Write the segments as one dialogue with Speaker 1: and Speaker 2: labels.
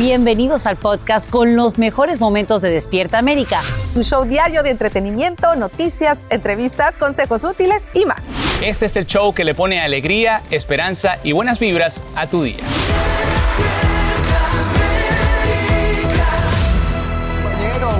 Speaker 1: Bienvenidos al podcast con los mejores momentos de Despierta América.
Speaker 2: Tu show diario de entretenimiento, noticias, entrevistas, consejos útiles y más.
Speaker 3: Este es el show que le pone alegría, esperanza y buenas vibras a tu día.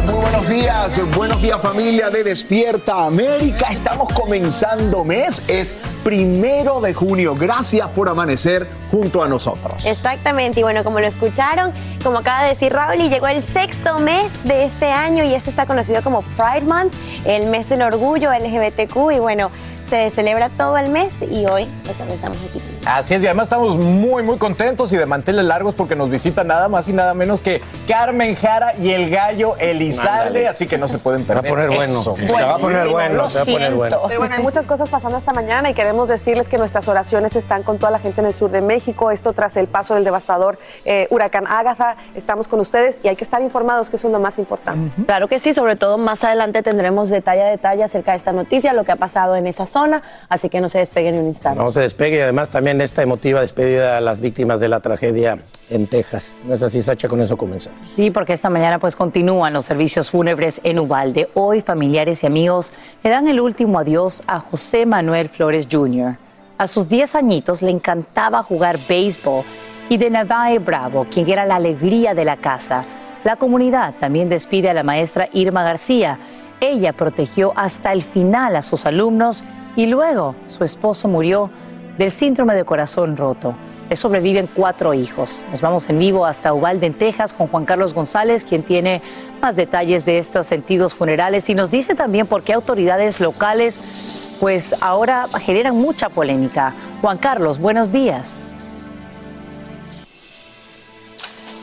Speaker 4: Muy buenos días, buenos días familia de Despierta América. Estamos comenzando mes, es primero de junio. Gracias por amanecer junto a nosotros.
Speaker 5: Exactamente, y bueno, como lo escucharon, como acaba de decir Raúl, y llegó el sexto mes de este año y este está conocido como Pride Month, el mes del orgullo LGBTQ, y bueno, se celebra todo el mes y hoy lo comenzamos aquí.
Speaker 6: Así es, y además estamos muy, muy contentos y de manteles largos porque nos visita nada más y nada menos que Carmen Jara y el gallo Elizalde, así que no se pueden perder.
Speaker 7: Va a poner bueno.
Speaker 6: eso.
Speaker 7: Se va a poner bueno, se va a poner bueno.
Speaker 2: Pero bueno, hay muchas cosas pasando esta mañana y queremos decirles que nuestras oraciones están con toda la gente en el sur de México. Esto tras el paso del devastador eh, huracán Ágatha. Estamos con ustedes y hay que estar informados, que eso es lo más importante.
Speaker 5: Claro que sí, sobre todo más adelante tendremos detalle a detalle acerca de esta noticia, lo que ha pasado en esa zona, así que no se despeguen ni un instante.
Speaker 7: No se despegue y además también esta emotiva despedida a las víctimas de la tragedia en Texas. ¿No es así, Sacha? Con eso comenzamos.
Speaker 1: Sí, porque esta mañana pues continúan los servicios fúnebres en Ubalde. Hoy familiares y amigos le dan el último adiós a José Manuel Flores Jr. A sus 10 añitos le encantaba jugar béisbol y de Navae Bravo, quien era la alegría de la casa. La comunidad también despide a la maestra Irma García. Ella protegió hasta el final a sus alumnos y luego su esposo murió del síndrome de corazón roto. Le sobreviven cuatro hijos. Nos vamos en vivo hasta Uvalde, en Texas, con Juan Carlos González, quien tiene más detalles de estos sentidos funerales y nos dice también por qué autoridades locales, pues ahora generan mucha polémica. Juan Carlos, buenos días.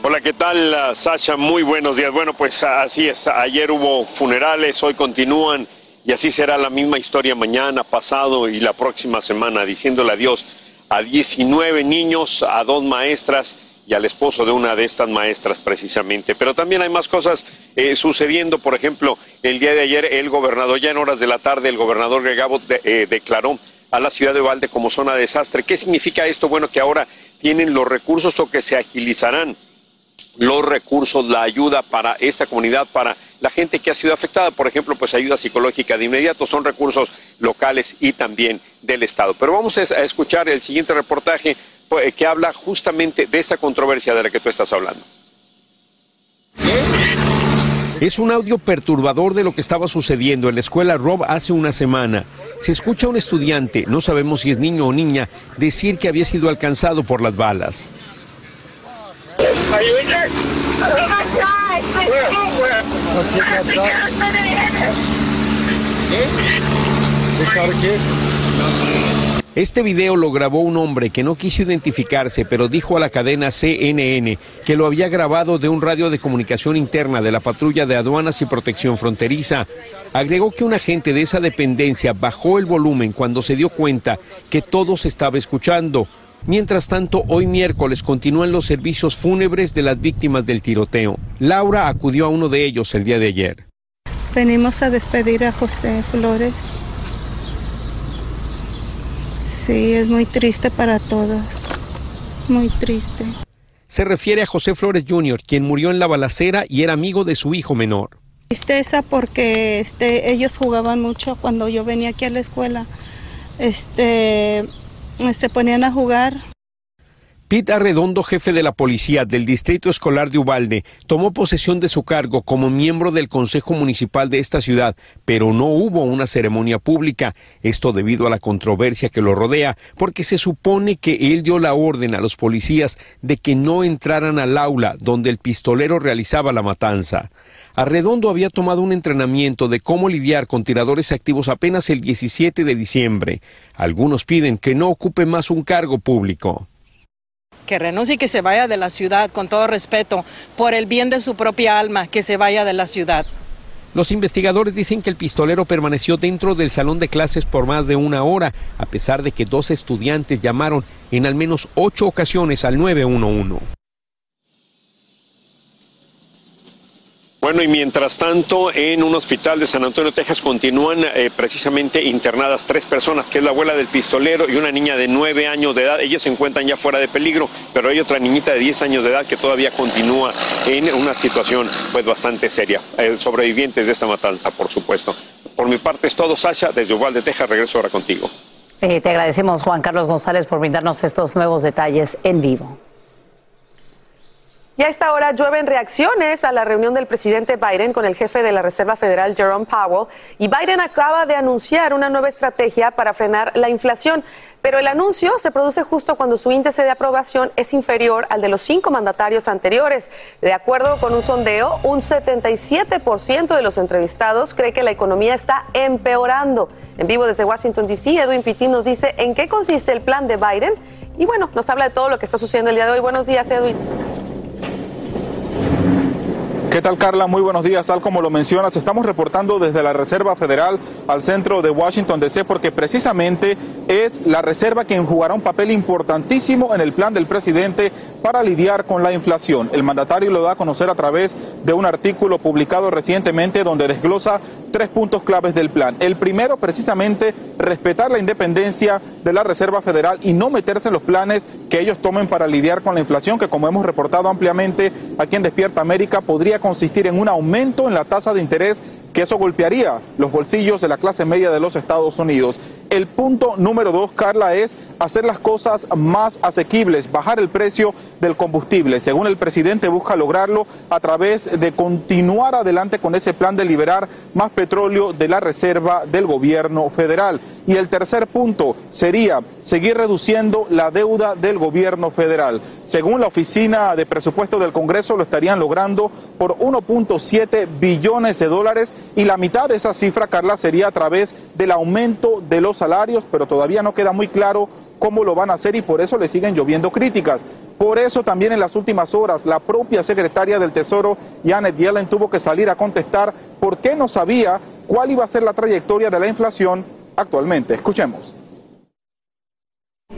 Speaker 8: Hola, ¿qué tal, Sasha? Muy buenos días. Bueno, pues así es. Ayer hubo funerales, hoy continúan y así será la misma historia mañana, pasado y la próxima semana, diciéndole adiós a 19 niños, a dos maestras y al esposo de una de estas maestras precisamente. Pero también hay más cosas eh, sucediendo. Por ejemplo, el día de ayer el gobernador, ya en horas de la tarde, el gobernador Gregabo eh, declaró a la ciudad de Uvalde como zona de desastre. ¿Qué significa esto? Bueno, que ahora tienen los recursos o que se agilizarán los recursos, la ayuda para esta comunidad, para la gente que ha sido afectada, por ejemplo, pues ayuda psicológica de inmediato, son recursos locales y también del Estado. Pero vamos a escuchar el siguiente reportaje pues, que habla justamente de esta controversia de la que tú estás hablando.
Speaker 9: Es un audio perturbador de lo que estaba sucediendo en la escuela Rob hace una semana. Se escucha a un estudiante, no sabemos si es niño o niña, decir que había sido alcanzado por las balas. Este video lo grabó un hombre que no quiso identificarse, pero dijo a la cadena CNN que lo había grabado de un radio de comunicación interna de la patrulla de aduanas y protección fronteriza. Agregó que un agente de esa dependencia bajó el volumen cuando se dio cuenta que todo se estaba escuchando. Mientras tanto, hoy miércoles continúan los servicios fúnebres de las víctimas del tiroteo. Laura acudió a uno de ellos el día de ayer.
Speaker 10: Venimos a despedir a José Flores. Sí, es muy triste para todos. Muy triste.
Speaker 9: Se refiere a José Flores Jr., quien murió en la balacera y era amigo de su hijo menor.
Speaker 10: Tristeza porque este, ellos jugaban mucho cuando yo venía aquí a la escuela. Este, se ponían a jugar.
Speaker 9: Pete Arredondo, jefe de la policía del Distrito Escolar de Ubalde, tomó posesión de su cargo como miembro del Consejo Municipal de esta ciudad, pero no hubo una ceremonia pública. Esto debido a la controversia que lo rodea, porque se supone que él dio la orden a los policías de que no entraran al aula donde el pistolero realizaba la matanza. Arredondo había tomado un entrenamiento de cómo lidiar con tiradores activos apenas el 17 de diciembre. Algunos piden que no ocupe más un cargo público
Speaker 11: que renuncie y que se vaya de la ciudad, con todo respeto, por el bien de su propia alma, que se vaya de la ciudad.
Speaker 9: Los investigadores dicen que el pistolero permaneció dentro del salón de clases por más de una hora, a pesar de que dos estudiantes llamaron en al menos ocho ocasiones al 911.
Speaker 8: Bueno, y mientras tanto, en un hospital de San Antonio, Texas, continúan eh, precisamente internadas tres personas, que es la abuela del pistolero y una niña de nueve años de edad. Ellos se encuentran ya fuera de peligro, pero hay otra niñita de diez años de edad que todavía continúa en una situación pues bastante seria. Eh, sobrevivientes de esta matanza, por supuesto. Por mi parte es todo, Sasha. Desde Uvalde, Texas, regreso ahora contigo.
Speaker 12: Eh, te agradecemos, Juan Carlos González, por brindarnos estos nuevos detalles en vivo.
Speaker 13: Y a esta hora llueven reacciones a la reunión del presidente Biden con el jefe de la Reserva Federal, Jerome Powell. Y Biden acaba de anunciar una nueva estrategia para frenar la inflación. Pero el anuncio se produce justo cuando su índice de aprobación es inferior al de los cinco mandatarios anteriores. De acuerdo con un sondeo, un 77% de los entrevistados cree que la economía está empeorando. En vivo desde Washington, D.C., Edwin Pitín nos dice en qué consiste el plan de Biden. Y bueno, nos habla de todo lo que está sucediendo el día de hoy. Buenos días, Edwin.
Speaker 14: ¿Qué tal, Carla? Muy buenos días. Tal como lo mencionas, estamos reportando desde la Reserva Federal al centro de Washington, D.C., porque precisamente es la Reserva quien jugará un papel importantísimo en el plan del presidente para lidiar con la inflación. El mandatario lo da a conocer a través de un artículo publicado recientemente donde desglosa tres puntos claves del plan. El primero, precisamente, respetar la independencia de la Reserva Federal y no meterse en los planes que ellos tomen para lidiar con la inflación, que como hemos reportado ampliamente aquí en Despierta América, podría consistir en un aumento en la tasa de interés que eso golpearía los bolsillos de la clase media de los Estados Unidos. El punto número dos, Carla, es hacer las cosas más asequibles, bajar el precio del combustible. Según el presidente, busca lograrlo a través de continuar adelante con ese plan de liberar más petróleo de la reserva del gobierno federal. Y el tercer punto sería seguir reduciendo la deuda del gobierno federal. Según la Oficina de Presupuesto del Congreso, lo estarían logrando por 1.7 billones de dólares y la mitad de esa cifra, Carla, sería a través del aumento de los salarios, pero todavía no queda muy claro cómo lo van a hacer y por eso le siguen lloviendo críticas. Por eso también en las últimas horas la propia secretaria del Tesoro, Janet Yellen, tuvo que salir a contestar por qué no sabía cuál iba a ser la trayectoria de la inflación actualmente. Escuchemos.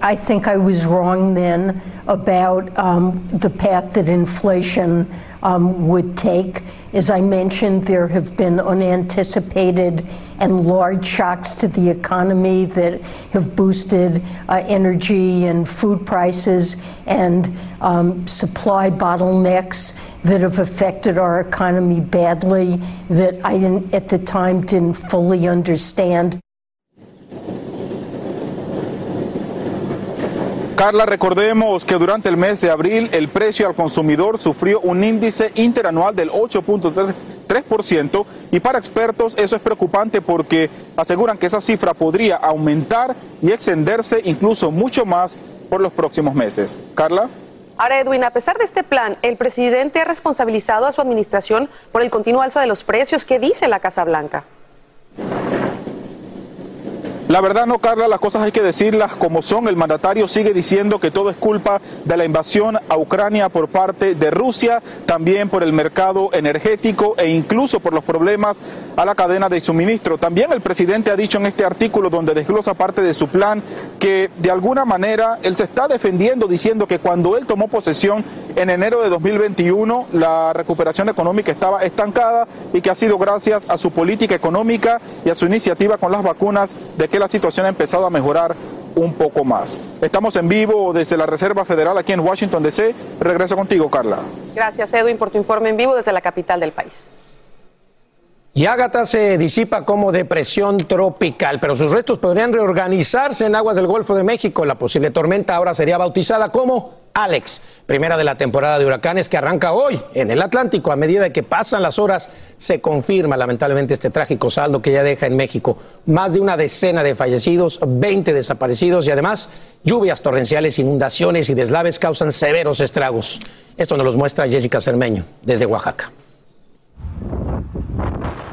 Speaker 15: I think I was wrong then about um, the path that inflation um, would take. As I mentioned, there have been unanticipated and large shocks to the economy that have boosted uh, energy and food prices and um, supply bottlenecks that have affected our economy badly that I didn't at the time didn't fully understand.
Speaker 14: Carla, recordemos que durante el mes de abril el precio al consumidor sufrió un índice interanual del 8.3% y para expertos eso es preocupante porque aseguran que esa cifra podría aumentar y extenderse incluso mucho más por los próximos meses. Carla.
Speaker 13: Ahora, Edwin, a pesar de este plan, el presidente ha responsabilizado a su administración por el continuo alza de los precios. ¿Qué dice la Casa Blanca?
Speaker 14: La verdad no, Carla, las cosas hay que decirlas como son. El mandatario sigue diciendo que todo es culpa de la invasión a Ucrania por parte de Rusia, también por el mercado energético e incluso por los problemas a la cadena de suministro. También el presidente ha dicho en este artículo donde desglosa parte de su plan que de alguna manera él se está defendiendo diciendo que cuando él tomó posesión en enero de 2021 la recuperación económica estaba estancada y que ha sido gracias a su política económica y a su iniciativa con las vacunas de que la situación ha empezado a mejorar un poco más. Estamos en vivo desde la Reserva Federal aquí en Washington, D.C. Regreso contigo, Carla.
Speaker 16: Gracias, Edwin, por tu informe en vivo desde la capital del país.
Speaker 7: Y Ágata se disipa como depresión tropical, pero sus restos podrían reorganizarse en aguas del Golfo de México. La posible tormenta ahora sería bautizada como Alex, primera de la temporada de huracanes que arranca hoy en el Atlántico. A medida que pasan las horas, se confirma lamentablemente este trágico saldo que ya deja en México más de una decena de fallecidos, 20 desaparecidos y además lluvias torrenciales, inundaciones y deslaves causan severos estragos. Esto nos lo muestra Jessica Cermeño desde Oaxaca.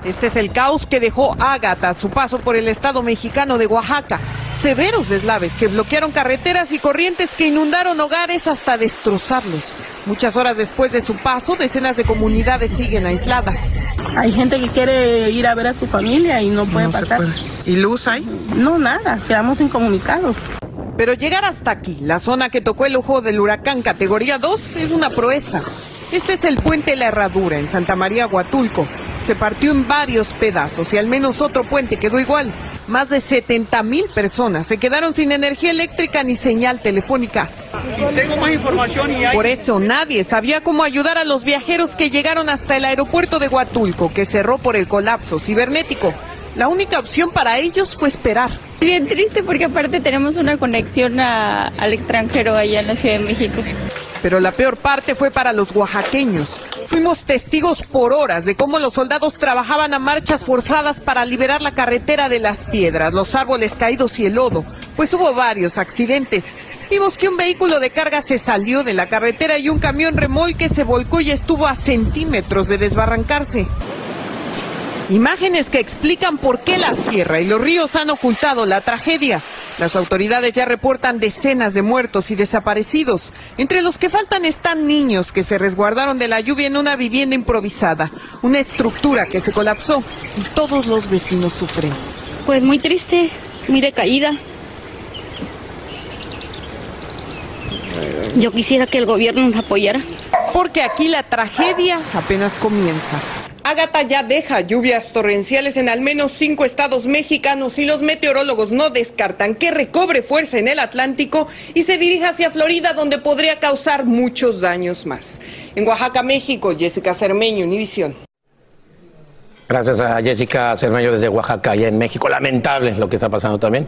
Speaker 17: Este es el caos que dejó Ágata a su paso por el estado mexicano de Oaxaca. Severos deslaves que bloquearon carreteras y corrientes que inundaron hogares hasta destrozarlos. Muchas horas después de su paso, decenas de comunidades siguen aisladas.
Speaker 11: Hay gente que quiere ir a ver a su familia y no puede pasar.
Speaker 17: ¿Y luz hay?
Speaker 11: No, nada, quedamos incomunicados.
Speaker 17: Pero llegar hasta aquí, la zona que tocó el ojo del huracán categoría 2, es una proeza. Este es el puente La Herradura en Santa María Huatulco. Se partió en varios pedazos y al menos otro puente quedó igual. Más de 70 mil personas se quedaron sin energía eléctrica ni señal telefónica.
Speaker 18: Tengo más información y hay...
Speaker 17: Por eso nadie sabía cómo ayudar a los viajeros que llegaron hasta el aeropuerto de Huatulco, que cerró por el colapso cibernético. La única opción para ellos fue esperar.
Speaker 19: Bien triste porque aparte tenemos una conexión a- al extranjero allá en la Ciudad de México.
Speaker 17: Pero la peor parte fue para los oaxaqueños. Fuimos testigos por horas de cómo los soldados trabajaban a marchas forzadas para liberar la carretera de las piedras, los árboles caídos y el lodo, pues hubo varios accidentes. Vimos que un vehículo de carga se salió de la carretera y un camión remolque se volcó y estuvo a centímetros de desbarrancarse. Imágenes que explican por qué la sierra y los ríos han ocultado la tragedia. Las autoridades ya reportan decenas de muertos y desaparecidos. Entre los que faltan están niños que se resguardaron de la lluvia en una vivienda improvisada, una estructura que se colapsó y todos los vecinos sufren.
Speaker 19: Pues muy triste, muy decaída. Yo quisiera que el gobierno nos apoyara.
Speaker 17: Porque aquí la tragedia apenas comienza. Ágata ya deja lluvias torrenciales en al menos cinco estados mexicanos y los meteorólogos no descartan que recobre fuerza en el Atlántico y se dirija hacia Florida donde podría causar muchos daños más. En Oaxaca, México, Jessica Cermeño, Univisión.
Speaker 7: Gracias a Jessica Cermeño desde Oaxaca, allá en México. Lamentable lo que está pasando también.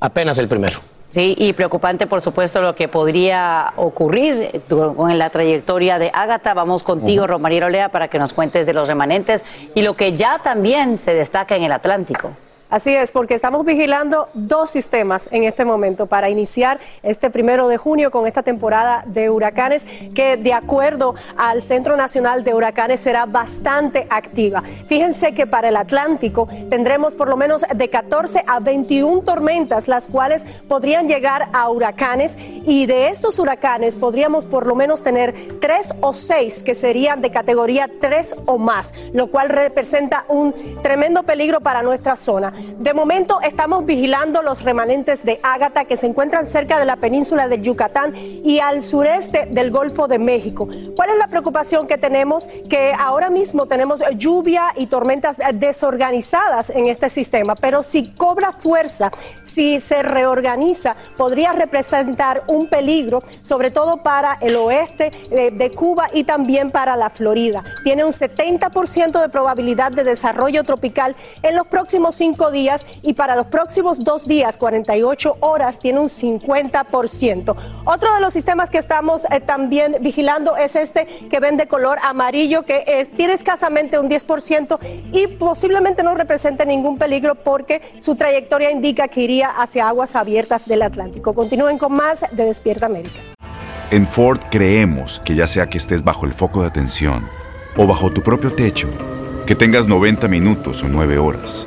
Speaker 7: Apenas el primero.
Speaker 1: Sí, y preocupante, por supuesto, lo que podría ocurrir con la trayectoria de Ágata. Vamos contigo, Romariero Lea, para que nos cuentes de los remanentes y lo que ya también se destaca en el Atlántico.
Speaker 16: Así es, porque estamos vigilando dos sistemas en este momento para iniciar este primero de junio con esta temporada de huracanes que de acuerdo al Centro Nacional de Huracanes será bastante activa. Fíjense que para el Atlántico tendremos por lo menos de 14 a 21 tormentas, las cuales podrían llegar a huracanes y de estos huracanes podríamos por lo menos tener tres o seis que serían de categoría 3 o más, lo cual representa un tremendo peligro para nuestra zona. De momento estamos vigilando los remanentes de Ágata que se encuentran cerca de la península de Yucatán y al sureste del Golfo de México. ¿Cuál es la preocupación que tenemos? Que ahora mismo tenemos lluvia y tormentas desorganizadas en este sistema, pero si cobra fuerza, si se reorganiza, podría representar un peligro, sobre todo para el oeste eh, de Cuba y también para la Florida. Tiene un 70% de probabilidad de desarrollo tropical en los próximos cinco días y para los próximos dos días, 48 horas, tiene un 50%. Otro de los sistemas que estamos eh, también vigilando es este que ven de color amarillo, que eh, tiene escasamente un 10% y posiblemente no represente ningún peligro porque su trayectoria indica que iría hacia aguas abiertas del Atlántico. Continúen con más de Despierta América.
Speaker 20: En Ford creemos que ya sea que estés bajo el foco de atención o bajo tu propio techo, que tengas 90 minutos o 9 horas,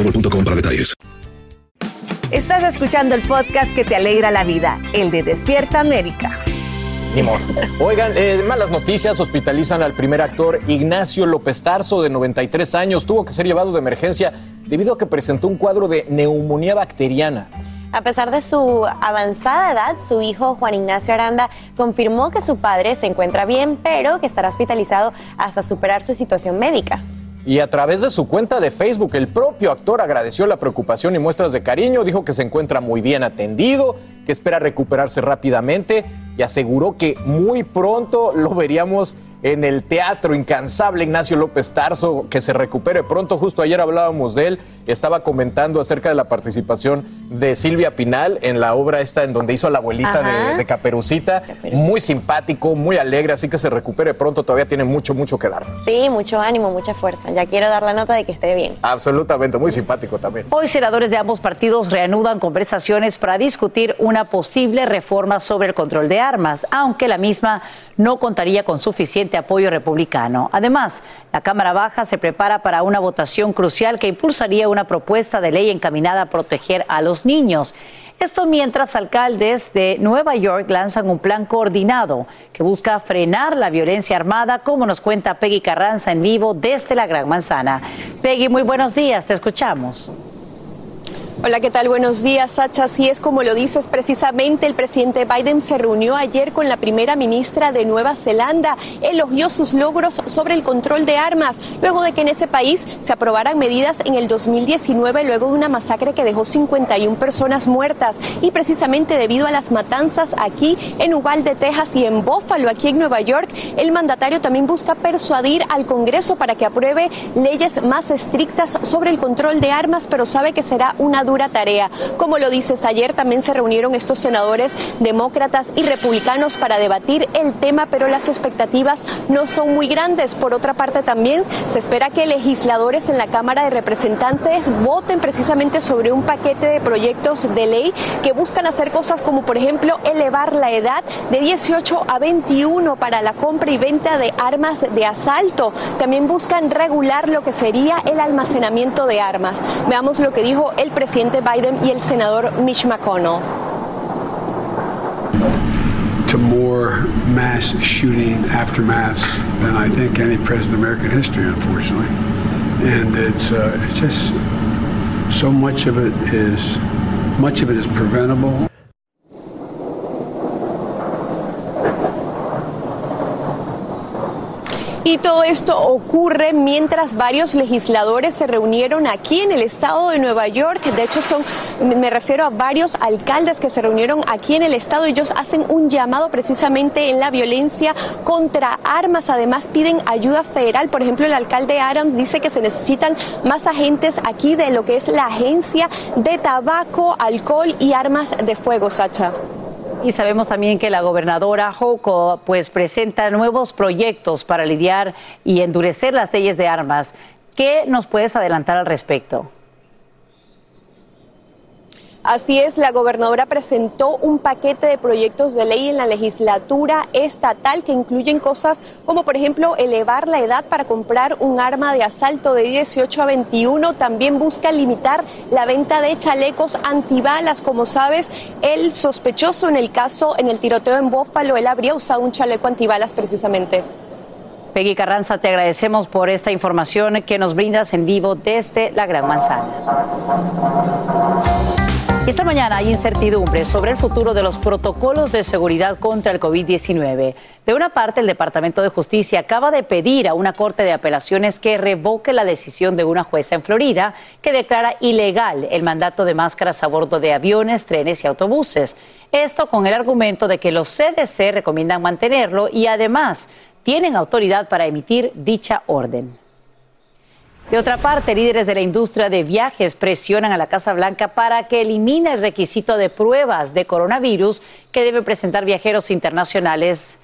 Speaker 21: boostmobile.com para detalles.
Speaker 22: Estás escuchando el podcast que te alegra la vida, el de Despierta América.
Speaker 6: Ni modo. Oigan, eh, malas noticias, hospitalizan al primer actor Ignacio López Tarso, de 93 años. Tuvo que ser llevado de emergencia debido a que presentó un cuadro de neumonía bacteriana.
Speaker 5: A pesar de su avanzada edad, su hijo Juan Ignacio Aranda confirmó que su padre se encuentra bien, pero que estará hospitalizado hasta superar su situación médica.
Speaker 6: Y a través de su cuenta de Facebook, el propio actor agradeció la preocupación y muestras de cariño, dijo que se encuentra muy bien atendido, que espera recuperarse rápidamente y aseguró que muy pronto lo veríamos en el teatro incansable Ignacio López Tarso, que se recupere pronto. Justo ayer hablábamos de él, estaba comentando acerca de la participación de Silvia Pinal en la obra esta en donde hizo a la abuelita de, de Caperucita. Muy simpático, muy alegre, así que se recupere pronto, todavía tiene mucho, mucho que dar.
Speaker 5: Sí, mucho ánimo, mucha fuerza. Ya quiero dar la nota de que esté bien.
Speaker 6: Absolutamente, muy simpático también.
Speaker 1: Hoy senadores de ambos partidos reanudan conversaciones para discutir una posible reforma sobre el control de armas, aunque la misma no contaría con suficiente apoyo republicano. Además, la Cámara Baja se prepara para una votación crucial que impulsaría una propuesta de ley encaminada a proteger a los niños. Esto mientras alcaldes de Nueva York lanzan un plan coordinado que busca frenar la violencia armada, como nos cuenta Peggy Carranza en vivo desde la Gran Manzana. Peggy, muy buenos días, te escuchamos.
Speaker 23: Hola, ¿qué tal? Buenos días, Sacha. Así es como lo dices, precisamente el presidente Biden se reunió ayer con la primera ministra de Nueva Zelanda. Elogió sus logros sobre el control de armas, luego de que en ese país se aprobaran medidas en el 2019, luego de una masacre que dejó 51 personas muertas. Y precisamente debido a las matanzas aquí en Uvalde, Texas y en Buffalo, aquí en Nueva York, el mandatario también busca persuadir al Congreso para que apruebe leyes más estrictas sobre el control de armas, pero sabe que será una dura tarea. Como lo dices, ayer también se reunieron estos senadores demócratas y republicanos para debatir el tema, pero las expectativas no son muy grandes. Por otra parte, también se espera que legisladores en la Cámara de Representantes voten precisamente sobre un paquete de proyectos de ley que buscan hacer cosas como, por ejemplo, elevar la edad de 18 a 21 para la compra y venta de armas de asalto. También buscan regular lo que sería el almacenamiento de armas. Veamos lo que dijo el presidente Biden y el senador Mitch McConnell.
Speaker 24: To more mass shooting aftermaths than I think any president in American history, unfortunately. And it's uh, it's just so much of it is much of it is preventable.
Speaker 23: Y todo esto ocurre mientras varios legisladores se reunieron aquí en el estado de Nueva York. De hecho, son, me refiero a varios alcaldes que se reunieron aquí en el estado. Ellos hacen un llamado precisamente en la violencia contra armas. Además, piden ayuda federal. Por ejemplo, el alcalde Adams dice que se necesitan más agentes aquí de lo que es la agencia de tabaco, alcohol y armas de fuego, Sacha.
Speaker 1: Y sabemos también que la gobernadora Joko pues presenta nuevos proyectos para lidiar y endurecer las leyes de armas. ¿Qué nos puedes adelantar al respecto?
Speaker 23: Así es, la gobernadora presentó un paquete de proyectos de ley en la legislatura estatal que incluyen cosas como, por ejemplo, elevar la edad para comprar un arma de asalto de 18 a 21. También busca limitar la venta de chalecos antibalas. Como sabes, el sospechoso en el caso, en el tiroteo en Bófalo, él habría usado un chaleco antibalas precisamente.
Speaker 1: Peggy Carranza, te agradecemos por esta información que nos brindas en vivo desde la Gran Manzana. Esta mañana hay incertidumbre sobre el futuro de los protocolos de seguridad contra el COVID-19. De una parte, el Departamento de Justicia acaba de pedir a una corte de apelaciones que revoque la decisión de una jueza en Florida que declara ilegal el mandato de máscaras a bordo de aviones, trenes y autobuses. Esto con el argumento de que los CDC recomiendan mantenerlo y además tienen autoridad para emitir dicha orden. De otra parte, líderes de la industria de viajes presionan a la Casa Blanca para que elimine el requisito de pruebas de coronavirus que deben presentar viajeros internacionales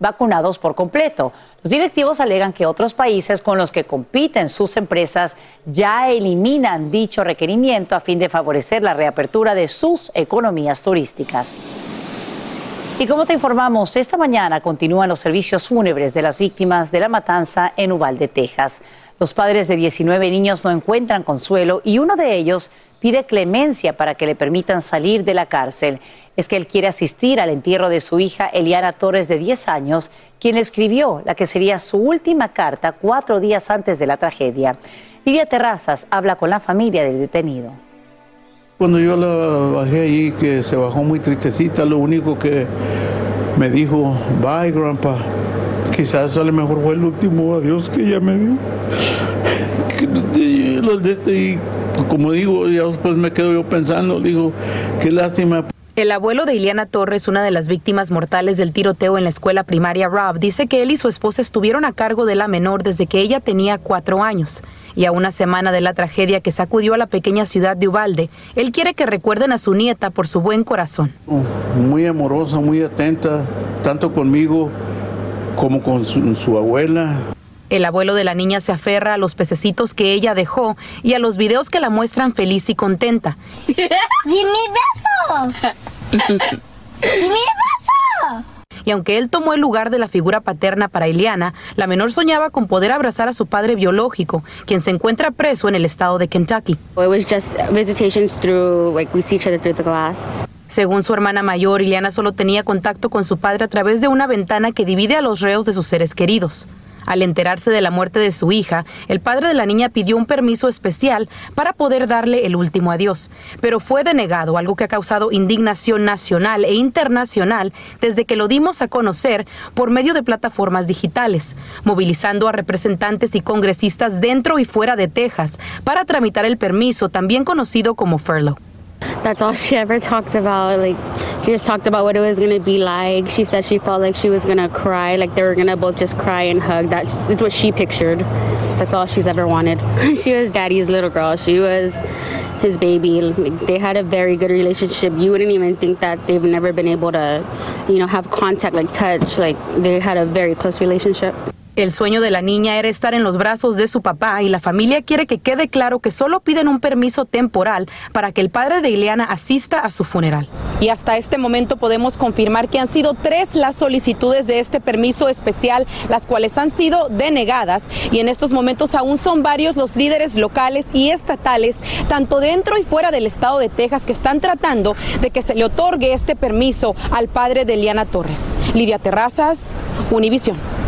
Speaker 1: vacunados por completo. Los directivos alegan que otros países con los que compiten sus empresas ya eliminan dicho requerimiento a fin de favorecer la reapertura de sus economías turísticas. Y como te informamos, esta mañana continúan los servicios fúnebres de las víctimas de la matanza en Uvalde, Texas. Los padres de 19 niños no encuentran consuelo y uno de ellos pide clemencia para que le permitan salir de la cárcel. Es que él quiere asistir al entierro de su hija Eliana Torres de 10 años, quien escribió la que sería su última carta cuatro días antes de la tragedia. Lidia Terrazas habla con la familia del detenido.
Speaker 25: Cuando yo la bajé allí, que se bajó muy tristecita, lo único que me dijo, bye, grandpa. Quizás a lo mejor fue el último adiós que ella me dio. Los de este, y como digo, ya después me quedo yo pensando, digo, qué lástima.
Speaker 26: El abuelo de Iliana Torres, una de las víctimas mortales del tiroteo en la escuela primaria Rob, dice que él y su esposa estuvieron a cargo de la menor desde que ella tenía cuatro años. Y a una semana de la tragedia que sacudió a la pequeña ciudad de Ubalde, él quiere que recuerden a su nieta por su buen corazón.
Speaker 25: Muy amorosa, muy atenta, tanto conmigo como con su, su abuela.
Speaker 26: El abuelo de la niña se aferra a los pececitos que ella dejó y a los videos que la muestran feliz y contenta.
Speaker 19: ¡Dime beso! ¡Dime beso!
Speaker 26: Y aunque él tomó el lugar de la figura paterna para Ileana, la menor soñaba con poder abrazar a su padre biológico, quien se encuentra preso en el estado de Kentucky.
Speaker 19: It was just visitations through, like, we see each other through the glass.
Speaker 26: Según su hermana mayor, Ileana solo tenía contacto con su padre a través de una ventana que divide a los reos de sus seres queridos. Al enterarse de la muerte de su hija, el padre de la niña pidió un permiso especial para poder darle el último adiós, pero fue denegado, algo que ha causado indignación nacional e internacional desde que lo dimos a conocer por medio de plataformas digitales, movilizando a representantes y congresistas dentro y fuera de Texas para tramitar el permiso, también conocido como furlough.
Speaker 19: That's all she ever talked about. Like, she just talked about what it was gonna be like. She said she felt like she was gonna cry, like they were gonna both just cry and hug. That's, that's what she pictured. That's all she's ever wanted. she was daddy's little girl. She was his baby. Like, they had a very good relationship. You wouldn't even think that they've never been able to, you know, have contact, like touch. Like they had a very close relationship.
Speaker 26: El sueño de la niña era estar en los brazos de su papá y la familia quiere que quede claro que solo piden un permiso temporal para que el padre de Ileana asista a su funeral. Y hasta este momento podemos confirmar que han sido tres las solicitudes de este permiso especial, las cuales han sido denegadas y en estos momentos aún son varios los líderes locales y estatales, tanto dentro y fuera del estado de Texas, que están tratando de que se le otorgue este permiso al padre de Ileana Torres. Lidia Terrazas, Univisión.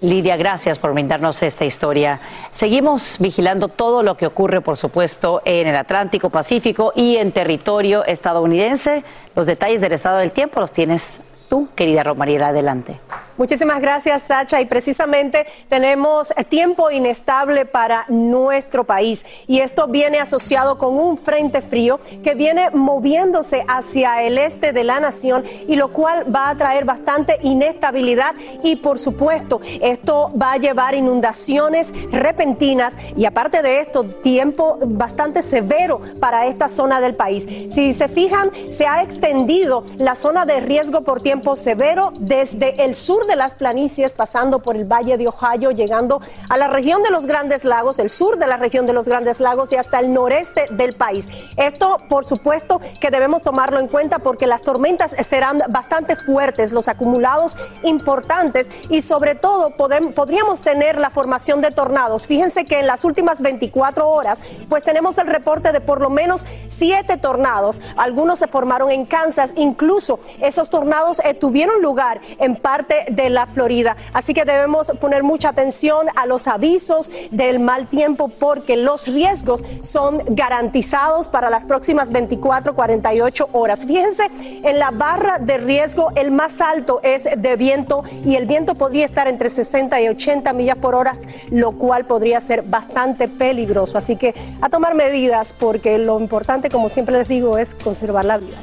Speaker 26: Lidia, gracias por brindarnos esta historia. Seguimos vigilando todo lo que ocurre, por supuesto, en el Atlántico Pacífico y en territorio estadounidense. Los detalles del estado del tiempo los tienes tú, querida Romariela. Adelante.
Speaker 16: Muchísimas gracias, Sacha. Y precisamente tenemos tiempo inestable para nuestro país. Y esto viene asociado con un frente frío que viene moviéndose hacia el este de la nación y lo cual va a traer bastante inestabilidad. Y por supuesto, esto va a llevar inundaciones repentinas y aparte de esto, tiempo bastante severo para esta zona del país. Si se fijan, se ha extendido la zona de riesgo por tiempo severo desde el sur de las planicies, pasando por el Valle de Ohio, llegando a la región de los Grandes Lagos, el sur de la región de los Grandes Lagos y hasta el noreste del país. Esto, por supuesto, que debemos tomarlo en cuenta porque las tormentas serán bastante fuertes, los acumulados importantes y sobre todo podríamos tener la formación de tornados. Fíjense que en las últimas 24 horas, pues tenemos el reporte de por lo menos siete tornados. Algunos se formaron en Kansas, incluso esos tornados eh, tuvieron lugar en parte de la Florida. Así que debemos poner mucha atención a los avisos del mal tiempo porque los riesgos son garantizados para las próximas 24, 48 horas. Fíjense, en la barra de riesgo el más alto es de viento y el viento podría estar entre 60 y 80 millas por hora, lo cual podría ser bastante peligroso. Así que a tomar medidas porque lo importante, como siempre les digo, es conservar la vida.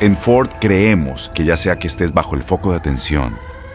Speaker 20: En Ford creemos que ya sea que estés bajo el foco de atención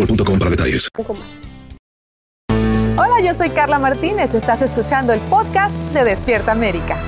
Speaker 21: boostmobile.com para detalles.
Speaker 27: Hola, yo soy Carla Martínez. Estás escuchando el podcast de Despierta América.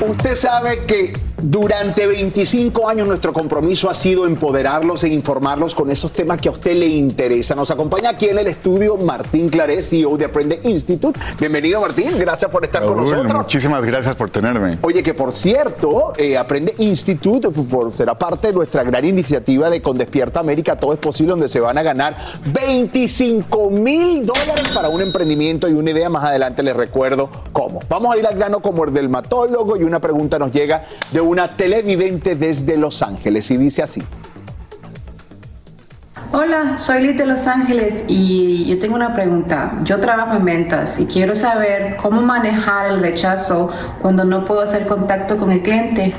Speaker 4: Usted sabe que durante 25 años nuestro compromiso ha sido empoderarlos e informarlos con esos temas que a usted le interesan. Nos acompaña aquí en el estudio Martín Clarés, CEO de Aprende Institute. Bienvenido Martín, gracias por estar con nosotros.
Speaker 28: Muchísimas gracias por tenerme.
Speaker 4: Oye, que por cierto, eh, Aprende Institute por, será parte de nuestra gran iniciativa de Con Despierta América, todo es posible, donde se van a ganar 25 mil dólares para un emprendimiento y una idea. Más adelante les recuerdo cómo. Vamos a ir al grano como el dermatólogo y una pregunta nos llega de una televidente desde Los Ángeles y dice así.
Speaker 29: Hola, soy Liz de Los Ángeles y yo tengo una pregunta. Yo trabajo en ventas y quiero saber cómo manejar el rechazo cuando no puedo hacer contacto con el cliente.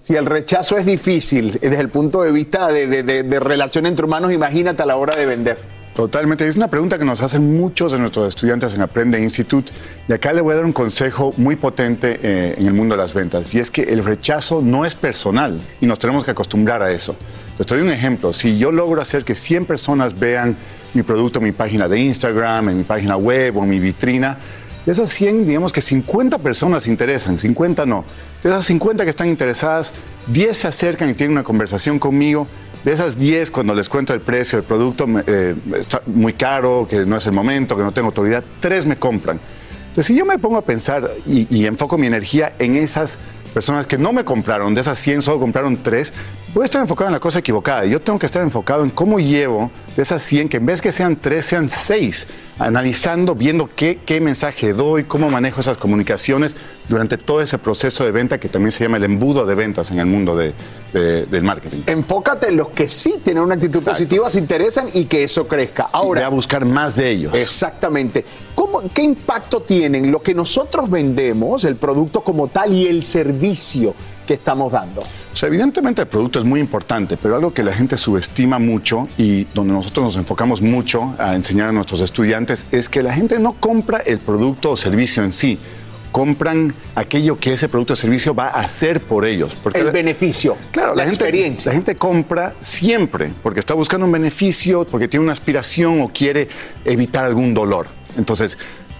Speaker 4: Si el rechazo es difícil desde el punto de vista de, de- de- de relación entre humanos, imagínate a la hora de vender.
Speaker 28: Totalmente. Es una pregunta que nos hacen muchos de nuestros estudiantes en Aprende Institute. Y acá le voy a dar un consejo muy potente eh, en el mundo de las ventas. Y es que el rechazo no es personal y nos tenemos que acostumbrar a eso. Te doy un ejemplo. Si yo logro hacer que 100 personas vean mi producto en mi página de Instagram, en mi página web o en mi vitrina, de esas 100, digamos que 50 personas interesan, 50 no. De esas 50 que están interesadas, 10 se acercan y tienen una conversación conmigo. De esas 10, cuando les cuento el precio del producto, eh, está muy caro, que no es el momento, que no tengo autoridad, 3 me compran. Entonces, si yo me pongo a pensar y, y enfoco mi energía en esas personas que no me compraron, de esas 100 solo compraron 3, voy a estar enfocado en la cosa equivocada. Yo tengo que estar enfocado en cómo llevo de esas 100, que en vez que sean 3, sean 6, analizando, viendo qué, qué mensaje doy, cómo manejo esas comunicaciones durante todo ese proceso de venta que también se llama el embudo de ventas en el mundo de- de- del marketing.
Speaker 4: Enfócate en los que sí tienen una actitud positiva, se interesan y que eso crezca. Ahora,
Speaker 28: a buscar más de ellos.
Speaker 4: Exactamente. ¿Cómo, ¿Qué impacto tienen lo que nosotros vendemos, el producto como tal y el servicio que estamos dando?
Speaker 28: O sea, evidentemente el producto es muy importante, pero algo que la gente subestima mucho y donde nosotros nos enfocamos mucho a enseñar a nuestros estudiantes es que la gente no compra el producto o servicio en sí, compran aquello que ese producto o servicio va a hacer por ellos. Porque
Speaker 4: El beneficio,
Speaker 28: Claro,
Speaker 4: la
Speaker 28: la, gente,
Speaker 4: experiencia.
Speaker 28: la gente compra siempre porque está buscando un beneficio, porque tiene una aspiración o quiere evitar algún dolor. Entonces,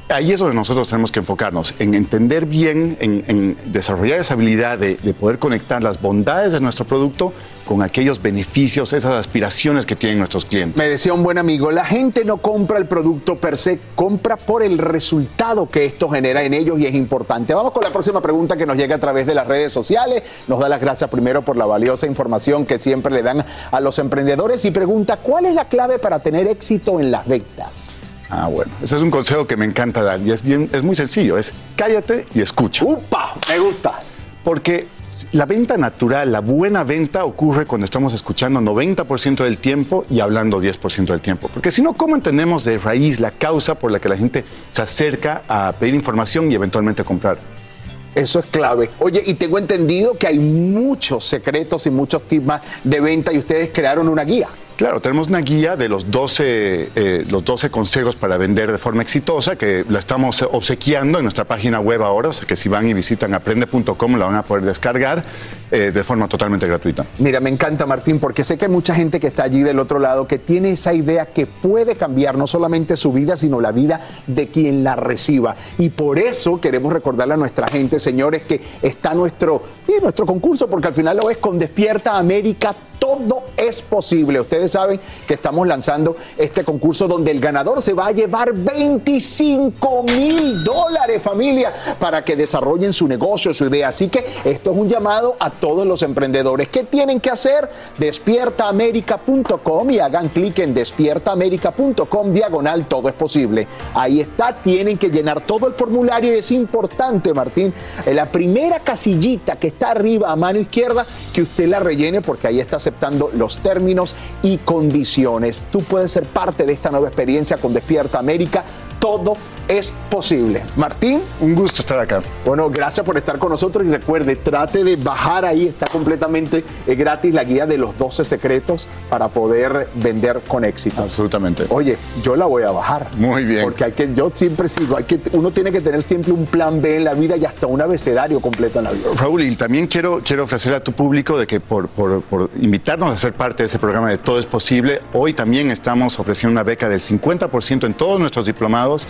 Speaker 28: ahí es donde nosotros tenemos que enfocarnos, en entender bien, en, desarrollar esa habilidad de, de poder conectar las bondades de nuestro producto con aquellos beneficios, esas aspiraciones que tienen nuestros clientes.
Speaker 4: Me decía un buen amigo, la gente no compra el producto per se, compra por el resultado que esto genera en ellos y es importante. Vamos con la próxima pregunta que nos llega a través de las redes sociales. Nos da las gracias primero por la valiosa información que siempre le dan a los emprendedores y pregunta, ¿cuál es la clave para tener éxito en las ventas?
Speaker 28: Ah, bueno, ese es un consejo que me encanta dar y es, bien, es muy sencillo, es cállate y escucha.
Speaker 4: ¡Upa! Me gusta.
Speaker 28: Porque la venta natural, la buena venta ocurre cuando estamos escuchando 90% del tiempo y hablando 10% del tiempo. Porque si no, ¿cómo entendemos de raíz la causa por la que la gente se acerca a pedir información y eventualmente comprar?
Speaker 4: Eso es clave. Oye, y tengo entendido que hay muchos secretos y muchos tips más de venta y ustedes crearon una guía.
Speaker 28: Claro, tenemos una guía de los 12, eh, los 12 consejos para vender de forma exitosa que la estamos obsequiando en nuestra página web ahora, o sea que si van y visitan aprende.com la van a poder descargar eh, de forma totalmente gratuita.
Speaker 4: Mira, me encanta Martín porque sé que hay mucha gente que está allí del otro lado que tiene esa idea que puede cambiar no solamente su vida, sino la vida de quien la reciba. Y por eso queremos recordarle a nuestra gente, señores, que está nuestro, nuestro concurso, porque al final lo es con Despierta América todo es posible. Ustedes saben que estamos lanzando este concurso donde el ganador se va a llevar 25 mil dólares, familia, para que desarrollen su negocio, su idea. Así que esto es un llamado a todos los emprendedores. ¿Qué tienen que hacer? Despiertaamerica.com y hagan clic en despiertaamerica.com diagonal, todo es posible. Ahí está, tienen que llenar todo el formulario y es importante, Martín, en la primera casillita que está arriba a mano izquierda, que usted la rellene porque ahí está aceptando los términos y condiciones. Tú puedes ser parte de esta nueva experiencia con Despierta América. Todo es posible. Martín.
Speaker 28: Un gusto estar acá.
Speaker 4: Bueno, gracias por estar con nosotros y recuerde, trate de bajar ahí, está completamente eh, gratis la guía de los 12 secretos para poder vender con éxito.
Speaker 28: Absolutamente.
Speaker 4: Oye, yo la voy a bajar.
Speaker 28: Muy bien.
Speaker 4: Porque hay que, yo siempre sigo, hay que, uno tiene que tener siempre un plan B en la vida y hasta un abecedario completo en la vida.
Speaker 28: Raúl, y también quiero, quiero ofrecer a tu público de que por, por, por invitarnos a ser parte de ese programa de Todo es Posible, hoy también estamos ofreciendo una beca del 50% en todos nuestros diplomados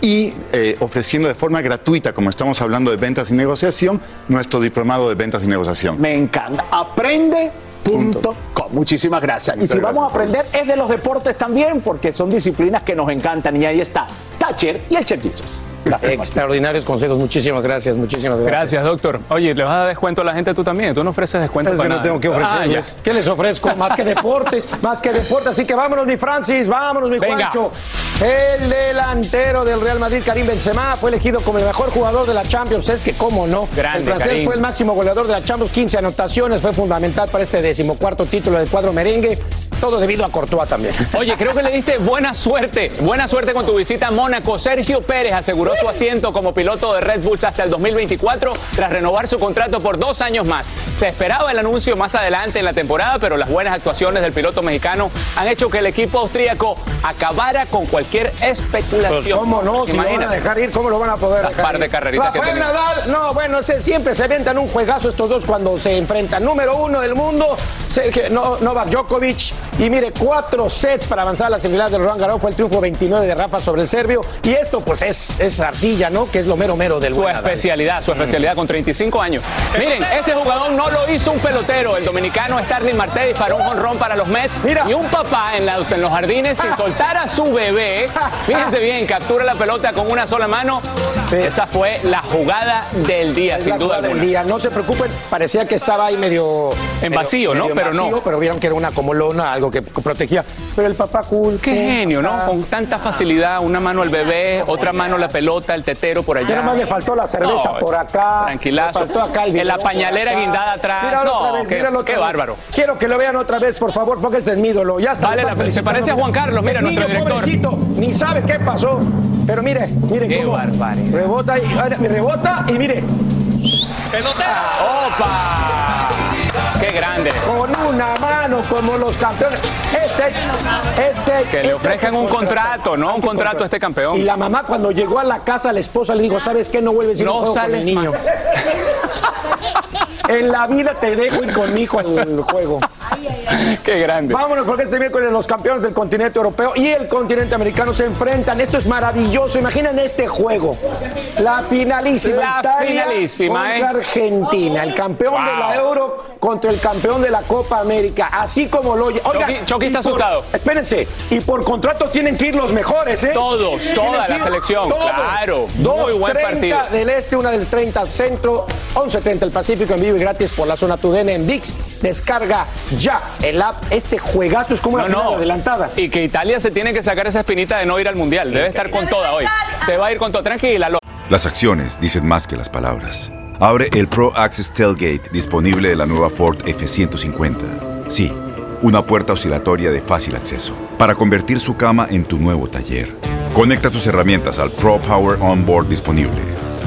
Speaker 28: y eh, ofreciendo de forma gratuita, como estamos hablando de ventas y negociación, nuestro diplomado de ventas y negociación.
Speaker 4: Me encanta. Aprende.com. Muchísimas gracias. y si vamos a aprender es de los deportes también, porque son disciplinas que nos encantan. Y ahí está Thatcher y el Chequizo. Gracias, Martín.
Speaker 7: Extraordinarios consejos. Muchísimas gracias, muchísimas gracias.
Speaker 3: Gracias, doctor. Oye, ¿le vas a dar descuento a la gente tú también? ¿Tú no ofreces descuento
Speaker 7: Pero no tengo que
Speaker 3: nada?
Speaker 7: ofrecerles.
Speaker 3: Ah,
Speaker 7: ¿Qué les ofrezco? Más que deportes, más que deportes. Así que vámonos, mi Francis, vámonos, mi
Speaker 3: Venga.
Speaker 7: Juancho. El delantero del Real Madrid, Karim Benzema, fue elegido como el mejor jugador de la Champions. Es que, cómo no.
Speaker 3: Grande,
Speaker 7: el francés
Speaker 3: Karim.
Speaker 7: fue el máximo goleador de la Champions, 15 anotaciones. Fue fundamental para este decimocuarto título del cuadro merengue. Todo debido a Courtois también.
Speaker 3: Oye, creo que le diste buena suerte. Buena suerte con tu visita a Mónaco. Sergio Pérez aseguró su asiento como piloto de Red Bull hasta el 2024 tras renovar su contrato por dos años más. Se esperaba el anuncio más adelante en la temporada, pero las buenas actuaciones del piloto mexicano han hecho que el equipo austríaco acabara con cualquier especulación.
Speaker 7: Pues, ¿Cómo no? Si lo van a dejar ir, ¿cómo lo van a poder
Speaker 3: Las
Speaker 7: dejar
Speaker 3: par
Speaker 7: ir?
Speaker 3: de carreritas que
Speaker 7: Rafael
Speaker 3: tenía.
Speaker 7: Nadal, no, bueno, se- siempre se aventan un juegazo estos dos cuando se enfrentan. Número uno del mundo, Sergio- no- Novak Djokovic. Y mire, cuatro sets para avanzar a la semifinal del Roland Garros. Fue el triunfo 29 de Rafa sobre el serbio. Y esto, pues, es, es arcilla, ¿no? Que es lo mero mero del
Speaker 3: Su
Speaker 7: buen
Speaker 3: especialidad, su especialidad con 35 años. Miren, este jugador no lo hizo un pelotero. El dominicano Starling Marte disparó un jonrón para los Mets. Y un papá en, los- en los jardines, sin soltar a su bebé, fíjense bien, captura la pelota con una sola mano. Esa fue la jugada del día,
Speaker 7: Es
Speaker 3: sin
Speaker 7: la
Speaker 3: duda
Speaker 7: jugada del día. No se preocupen, parecía que estaba ahí medio...
Speaker 3: En
Speaker 7: medio-
Speaker 3: vacío, ¿no?
Speaker 7: medio
Speaker 3: Pero no.
Speaker 7: Pero vieron que era una como lona, algo que protegía. Pero el papá cool.
Speaker 3: Qué genio, ¿no? Con tanta facilidad, una mano al bebé, otra mano la pelota, el tetero por allá.
Speaker 7: Ya nomás le faltó la cerveza
Speaker 3: No,
Speaker 7: por acá.
Speaker 3: Tranquilazo.
Speaker 7: Le faltó acá el
Speaker 3: en la pañalera guindada atrás.
Speaker 7: Míralo
Speaker 3: no,
Speaker 7: otra vez,
Speaker 3: qué,
Speaker 7: míralo otra
Speaker 3: qué
Speaker 7: vez.
Speaker 3: bárbaro.
Speaker 7: Quiero que lo vean otra vez, por favor, porque este es mi ídolo. Ya está.
Speaker 3: Vale
Speaker 7: está
Speaker 3: la pena. Se parece a Juan Carlos, mira,
Speaker 7: El
Speaker 3: nuestro
Speaker 7: niño,
Speaker 3: director.
Speaker 7: pobrecito, ni sabe qué pasó. Pero mire, mire
Speaker 3: Qué
Speaker 7: cómo rebota y rebota y mire,
Speaker 3: ¡Opa! ¡Qué grande!
Speaker 7: con una mano como los campeones. Este, este.
Speaker 3: Que le
Speaker 7: este
Speaker 3: ofrezcan un contrato, ¿no? Un contrato a este campeón.
Speaker 7: Y la mamá cuando llegó a la casa, la esposa le dijo, ¿sabes qué? No vuelves a ir a un
Speaker 3: No
Speaker 7: juego con el niño. en la vida te dejo ir con mi hijo al juego.
Speaker 3: Qué grande.
Speaker 7: Vámonos porque este miércoles los campeones del continente europeo y el continente americano se enfrentan. Esto es maravilloso. Imaginen este juego. La finalísima.
Speaker 3: La
Speaker 7: Italia
Speaker 3: finalísima,
Speaker 7: contra
Speaker 3: ¿eh?
Speaker 7: Argentina. El campeón de la. Euro contra el campeón de la Copa América. Así como lo. Oiga,
Speaker 3: Chucky- está
Speaker 7: por-
Speaker 3: asustado.
Speaker 7: Espérense. Y por contrato tienen que ir los mejores, ¿eh?
Speaker 3: Todos, toda la selección,
Speaker 7: todos.
Speaker 3: claro.
Speaker 7: Dos
Speaker 3: Muy buen
Speaker 7: 30
Speaker 3: partido.
Speaker 7: del este, una del 30 centro, 11.30 el Pacífico en vivo gratis por la zona TUDN en VIX. Descarga ya el app. Este juegazo es como una
Speaker 3: No,
Speaker 7: final
Speaker 3: no.
Speaker 7: adelantada.
Speaker 3: Y que Italia se tiene que sacar esa espinita de no ir al mundial. Debe estar con toda hoy. Se va a ir con todo. Tranquila. lo-
Speaker 20: Las acciones dicen más que las palabras. Abre el Pro Access Tailgate disponible de la nueva Ford F-150. Sí, una puerta oscilatoria de fácil acceso para convertir su cama en tu nuevo taller. Conecta tus herramientas al Pro Power Onboard disponible.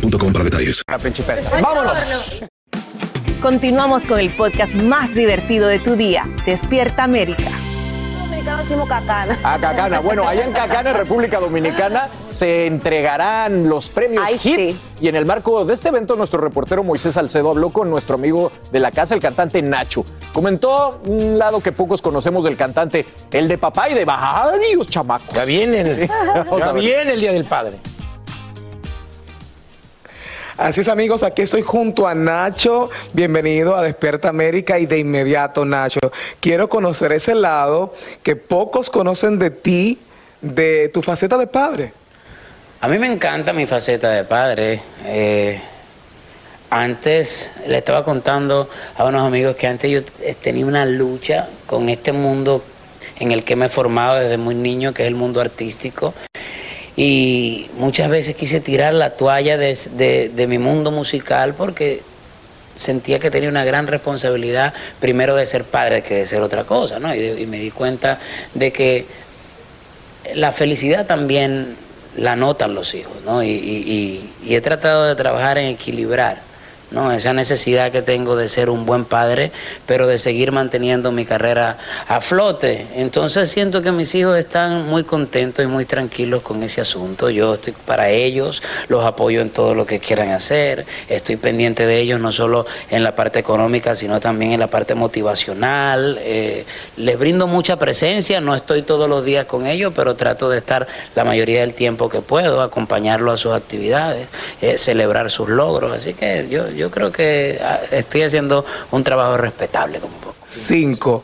Speaker 21: para detalles.
Speaker 3: La.
Speaker 7: ¡Vámonos!
Speaker 27: Continuamos con el podcast más divertido de tu día, Despierta América.
Speaker 5: Americano decimos cacana.
Speaker 6: A Cacana. Bueno, allá en Cacana, República Dominicana, se entregarán los premios
Speaker 5: Ay,
Speaker 6: HIT.
Speaker 5: sí.
Speaker 6: Y en el marco de este evento, nuestro reportero Moisés Salcedo habló con nuestro amigo de la casa, el cantante Nacho. Comentó un lado que pocos conocemos del cantante, el de papá y de varios chamacos.
Speaker 7: Ya viene el, ya viene el Día del Padre.
Speaker 30: Así es amigos, aquí estoy junto a Nacho. Bienvenido a Despierta América y de inmediato Nacho. Quiero conocer ese lado que pocos conocen de ti, de tu faceta de padre.
Speaker 31: A mí me encanta mi faceta de padre. Eh, antes le estaba contando a unos amigos que antes yo eh, tenía una lucha con este mundo en el que me he formado desde muy niño, que es el mundo artístico. Y muchas veces quise tirar la toalla de, de- mi mundo musical porque sentía que tenía una gran responsabilidad primero de ser padre que de ser otra cosa, ¿no? Y, me di cuenta de que la felicidad también la notan los hijos, ¿no? Y- y- y he tratado de trabajar en equilibrar, ¿no? Esa necesidad que tengo de ser un buen padre, pero de seguir manteniendo mi carrera a flote. Entonces siento que mis hijos están muy contentos y muy tranquilos con ese asunto. Yo estoy para ellos, los apoyo en todo lo que quieran hacer, estoy pendiente de ellos no solo en la parte económica, sino también en la parte motivacional. Eh, les brindo mucha presencia, no estoy todos los días con ellos, pero trato de estar la mayoría del tiempo que puedo, acompañarlo a sus actividades, eh, celebrar sus logros. Así que yo, yo creo que ah, estoy haciendo un trabajo respetable como poco.
Speaker 30: Cinco,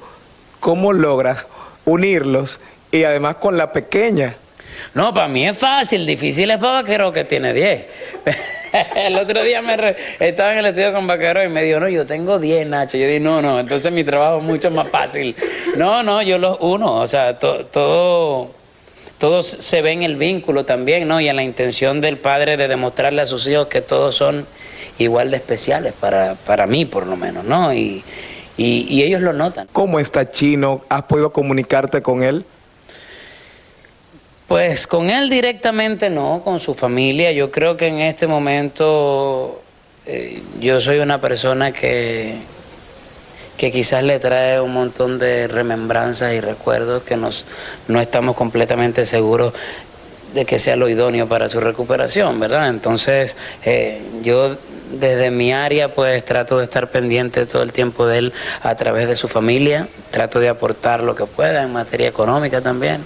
Speaker 30: ¿cómo logras unirlos y además con la pequeña?
Speaker 31: No, para mí es fácil, difícil es para Vaquero que tiene 10. el otro día me re- estaba en el estudio con Vaquero y me dijo, no, yo tengo 10, Nacho. Yo dije, no, no, entonces mi trabajo es mucho más fácil. No, no, yo los uno, o sea, to- todo, todo se ve en el vínculo también, ¿no? Y en la intención del padre de demostrarle a sus hijos que todos son igual de especiales, para, para mí por lo menos, ¿no? Y, y- y ellos lo notan.
Speaker 30: ¿Cómo está Chino? ¿Has podido comunicarte con él?
Speaker 31: Pues con él directamente no, con su familia. Yo creo que en este momento eh, yo soy una persona que, que quizás le trae un montón de remembranzas y recuerdos que nos, no estamos completamente seguros de que sea lo idóneo para su recuperación, ¿verdad? Entonces, eh, yo desde mi área pues trato de estar pendiente todo el tiempo de él a través de su familia, trato de aportar lo que pueda en materia económica también.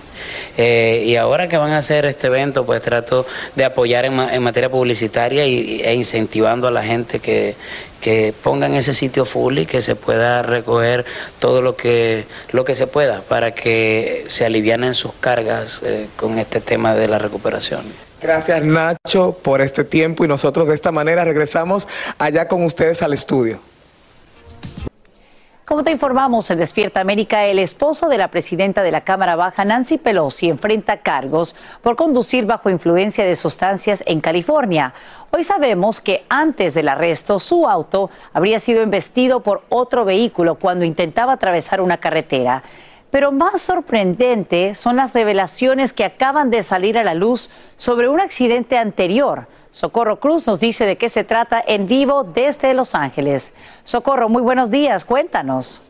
Speaker 31: Eh, y ahora que van a hacer este evento pues trato de apoyar en, materia publicitaria y, e incentivando a la gente que, que pongan ese sitio full y que se pueda recoger todo lo que, lo que se pueda para que se alivianen sus cargas eh, con este tema de la recuperación.
Speaker 30: Gracias Nacho por este tiempo y nosotros de esta manera regresamos allá con ustedes al estudio.
Speaker 1: Como te informamos en Despierta América, el esposo de la presidenta de la Cámara Baja, Nancy Pelosi, enfrenta cargos por conducir bajo influencia de sustancias en California. Hoy sabemos que antes del arresto su auto habría sido embestido por otro vehículo cuando intentaba atravesar una carretera. Pero más sorprendente son las revelaciones que acaban de salir a la luz sobre un accidente anterior. Socorro Cruz nos dice de qué se trata en vivo desde Los Ángeles. Socorro, muy buenos días, cuéntanos.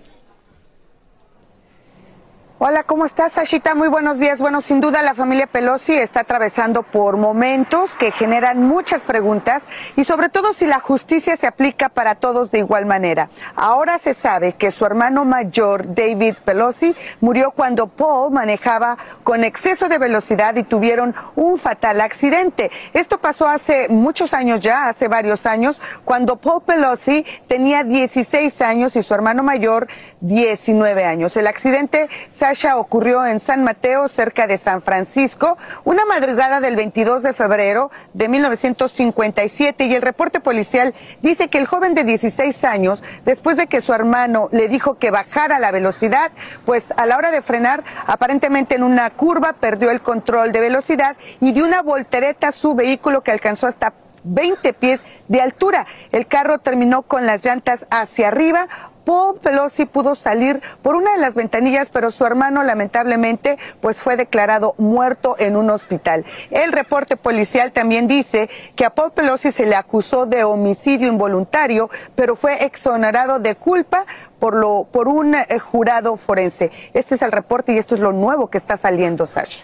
Speaker 32: Hola, ¿cómo estás, Sashita? Muy buenos días. Bueno, sin duda la familia Pelosi está atravesando por momentos que generan muchas preguntas y sobre todo si la justicia se aplica para todos de igual manera. Ahora se sabe que su hermano mayor, David Pelosi, murió cuando Paul manejaba con exceso de velocidad y tuvieron un fatal accidente. Esto pasó hace muchos años ya, hace varios años, cuando Paul Pelosi tenía 16 años y su hermano mayor 19 años. El accidente se ocurrió en San Mateo, cerca de San Francisco, una madrugada del 22 de febrero de 1957 y el reporte policial dice que el joven de 16 años, después de que su hermano le dijo que bajara la velocidad, pues a la hora de frenar, aparentemente en una curva, perdió el control de velocidad y dio una voltereta a su vehículo que alcanzó hasta 20 pies de altura. El carro terminó con las llantas hacia arriba, Paul Pelosi pudo salir por una de las ventanillas, pero su hermano lamentablemente pues fue declarado muerto en un hospital. El reporte policial también dice que a Paul Pelosi se le acusó de homicidio involuntario, pero fue exonerado de culpa por lo por un eh, jurado forense. Este es el reporte y esto es lo nuevo que está saliendo, Sasha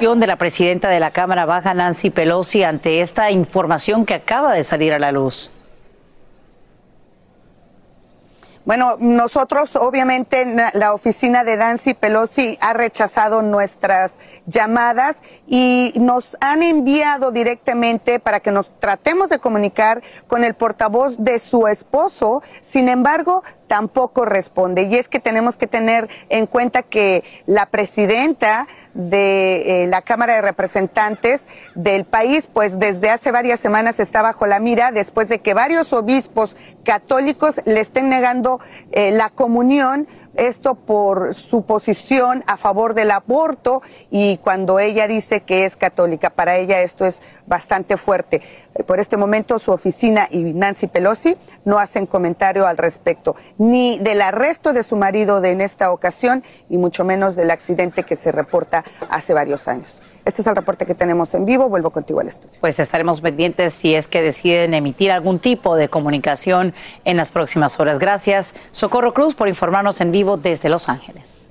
Speaker 1: de la presidenta de la Cámara Baja, Nancy Pelosi, ante esta información que acaba de salir a la luz?
Speaker 32: Bueno, nosotros obviamente la oficina de Nancy Pelosi ha rechazado nuestras llamadas y nos han enviado directamente para que nos tratemos de comunicar con el portavoz de su esposo. Sin embargo, tampoco responde. Y es que tenemos que tener en cuenta que la presidenta de eh, la Cámara de Representantes del país, pues desde hace varias semanas está bajo la mira después de que varios obispos católicos le estén negando eh, la comunión esto por su posición a favor del aborto y cuando ella dice que es católica. Para ella esto es bastante fuerte. Por este momento su oficina y Nancy Pelosi no hacen comentario al respecto, ni del arresto de su marido de en esta ocasión y mucho menos del accidente que se reporta hace varios años. Este es el reporte que tenemos en vivo. Vuelvo contigo al estudio.
Speaker 1: Pues estaremos pendientes si es que deciden emitir algún tipo de comunicación en las próximas horas. Gracias, Socorro Cruz, por informarnos en vivo desde Los Ángeles.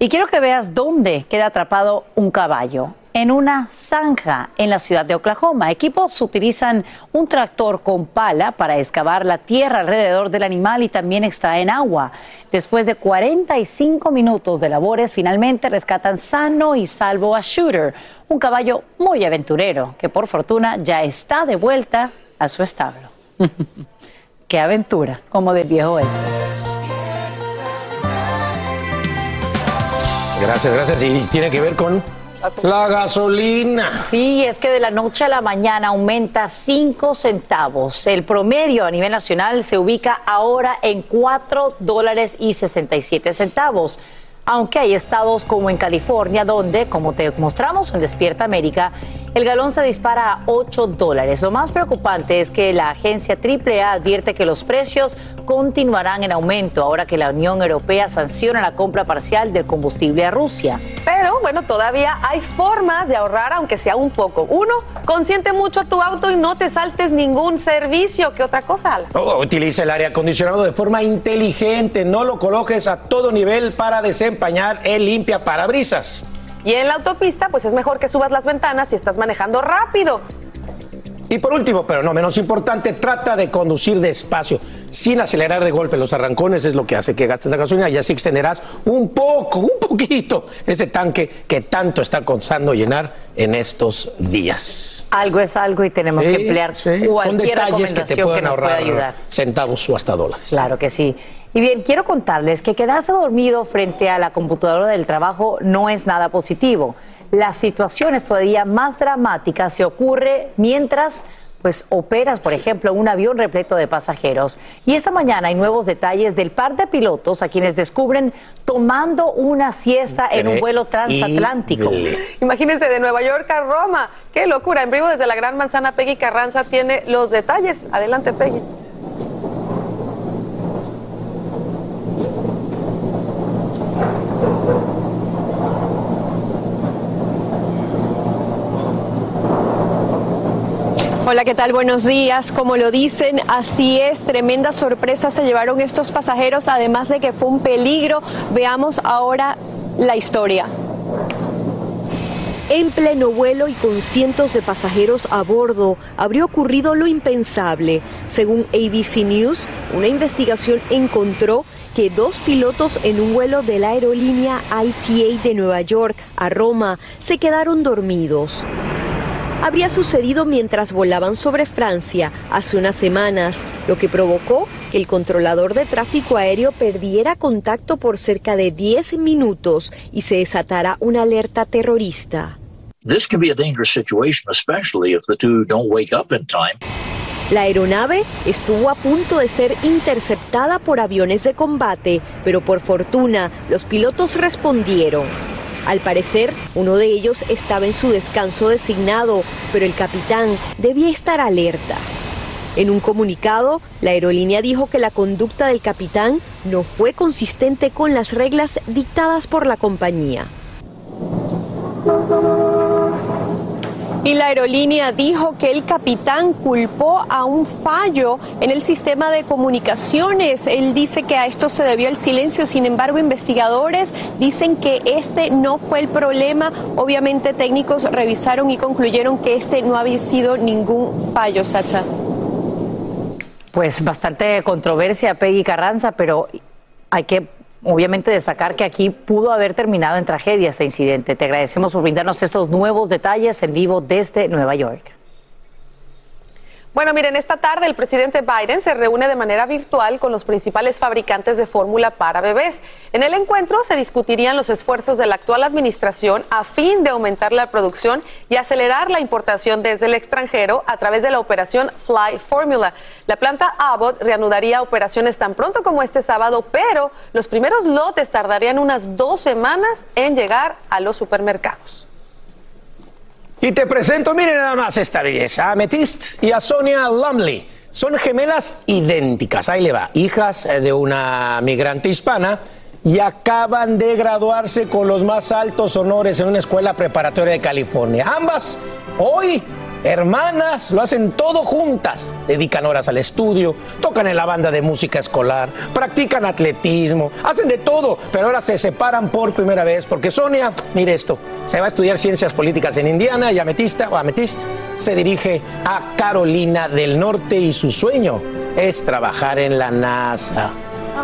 Speaker 1: Y quiero que veas dónde queda atrapado un caballo en una zanja en la ciudad de Oklahoma. Equipos utilizan un tractor con pala para excavar la tierra alrededor del animal y también extraen agua. Después de 45 minutos de labores, finalmente rescatan sano y salvo a Shooter, un caballo muy aventurero que por fortuna ya está de vuelta a su establo. Qué aventura, como del viejo oeste.
Speaker 7: Gracias, gracias. Y tiene que ver con la gasolina.
Speaker 1: Sí, es que de la noche a la mañana aumenta 5 centavos. El promedio a nivel nacional se ubica ahora en 4 dólares y 67 centavos aunque hay estados como en California donde, como te mostramos en Despierta América, el galón se dispara a 8 dólares. Lo más preocupante es que la agencia AAA advierte que los precios continuarán en aumento ahora que la Unión Europea sanciona la compra parcial del combustible a Rusia.
Speaker 2: Pero bueno, todavía hay formas de ahorrar, aunque sea un poco. Uno, consiente mucho tu auto y no te saltes ningún servicio. ¿Qué otra cosa?
Speaker 7: Oh, utiliza el aire acondicionado de forma inteligente. No lo coloques a todo nivel para desempeñar empañar el limpia parabrisas.
Speaker 2: Y en la autopista, pues es mejor que subas las ventanas si estás manejando rápido.
Speaker 7: Y por último, pero no menos importante, trata de conducir despacio, sin acelerar de golpe. Los arrancones es lo que hace que gastes la gasolina y así extenderás un poco, un poquito ese tanque que tanto está costando llenar en estos días.
Speaker 1: Algo es algo y tenemos
Speaker 7: Sí,
Speaker 1: que emplear
Speaker 7: sí, Son
Speaker 1: cualquier
Speaker 7: detalles que te pueden
Speaker 1: nos pueda
Speaker 7: ahorrar
Speaker 1: ayudar.
Speaker 7: centavos o hasta dólares.
Speaker 1: Claro que sí. Y bien, quiero contarles que quedarse dormido frente a la computadora del trabajo no es nada positivo. La situación es todavía más dramática se ocurre mientras pues operas, por ejemplo, un avión repleto de pasajeros. Y esta mañana hay nuevos detalles del par de pilotos a quienes descubren tomando una siesta en un vuelo transatlántico.
Speaker 2: Imagínense de Nueva York a Roma. Qué locura. En vivo desde la Gran Manzana, Peggy Carranza tiene los detalles. Adelante, Peggy.
Speaker 33: Hola, ¿qué tal? Buenos días. Como lo dicen, así es, tremenda sorpresa se llevaron estos pasajeros, además de que fue un peligro. Veamos ahora la historia.
Speaker 34: En pleno vuelo y con cientos de pasajeros a bordo, habría ocurrido lo impensable. Según ABC News, una investigación encontró que dos pilotos en un vuelo de la aerolínea ITA de Nueva York a Roma se quedaron dormidos. Habría sucedido mientras volaban sobre Francia hace unas semanas, lo que provocó que el controlador de tráfico aéreo perdiera contacto por cerca de 10 minutos y se desatara una alerta terrorista.
Speaker 35: This can be a dangerous situation, especially if the two don't wake up in time.
Speaker 34: La aeronave estuvo a punto de ser interceptada por aviones de combate, pero por fortuna los pilotos respondieron. Al parecer, uno de ellos estaba en su descanso designado, pero el capitán debía estar alerta. En un comunicado, la aerolínea dijo que la conducta del capitán no fue consistente con las reglas dictadas por la compañía.
Speaker 33: Y la aerolínea dijo que el capitán culpó a un fallo en el sistema de comunicaciones. Él dice que a esto se debió el silencio. Sin embargo, investigadores dicen que este no fue el problema. Obviamente, técnicos revisaron y concluyeron que este no había sido ningún fallo, Sacha.
Speaker 1: Pues bastante controversia, Peggy Carranza, pero hay que obviamente destacar que aquí pudo haber terminado en tragedia este incidente. Te agradecemos por brindarnos estos nuevos detalles en vivo desde Nueva York.
Speaker 2: Bueno, miren, esta tarde el presidente Biden se reúne de manera virtual con los principales fabricantes de fórmula para bebés. En el encuentro se discutirían los esfuerzos de la actual administración a fin de aumentar la producción y acelerar la importación desde el extranjero a través de la operación Fly Formula. La planta Abbott reanudaría operaciones tan pronto como este sábado, pero los primeros lotes tardarían unas dos semanas en llegar a los supermercados.
Speaker 7: Y te presento, miren nada más esta belleza, a Amethyst y a Sonia Lumley. Son gemelas idénticas, ahí le va, hijas eh, de una migrante hispana y acaban de graduarse con los más altos honores en una escuela preparatoria de California. Ambas hoy hermanas, lo hacen todo juntas. Dedican horas al estudio, tocan en la banda de música escolar, practican atletismo, hacen de todo, pero ahora se separan por primera vez porque Sonia, mire esto, se va a estudiar ciencias políticas en Indiana y Ametista o Ametist se dirige a Carolina del Norte y su sueño es trabajar en la NASA.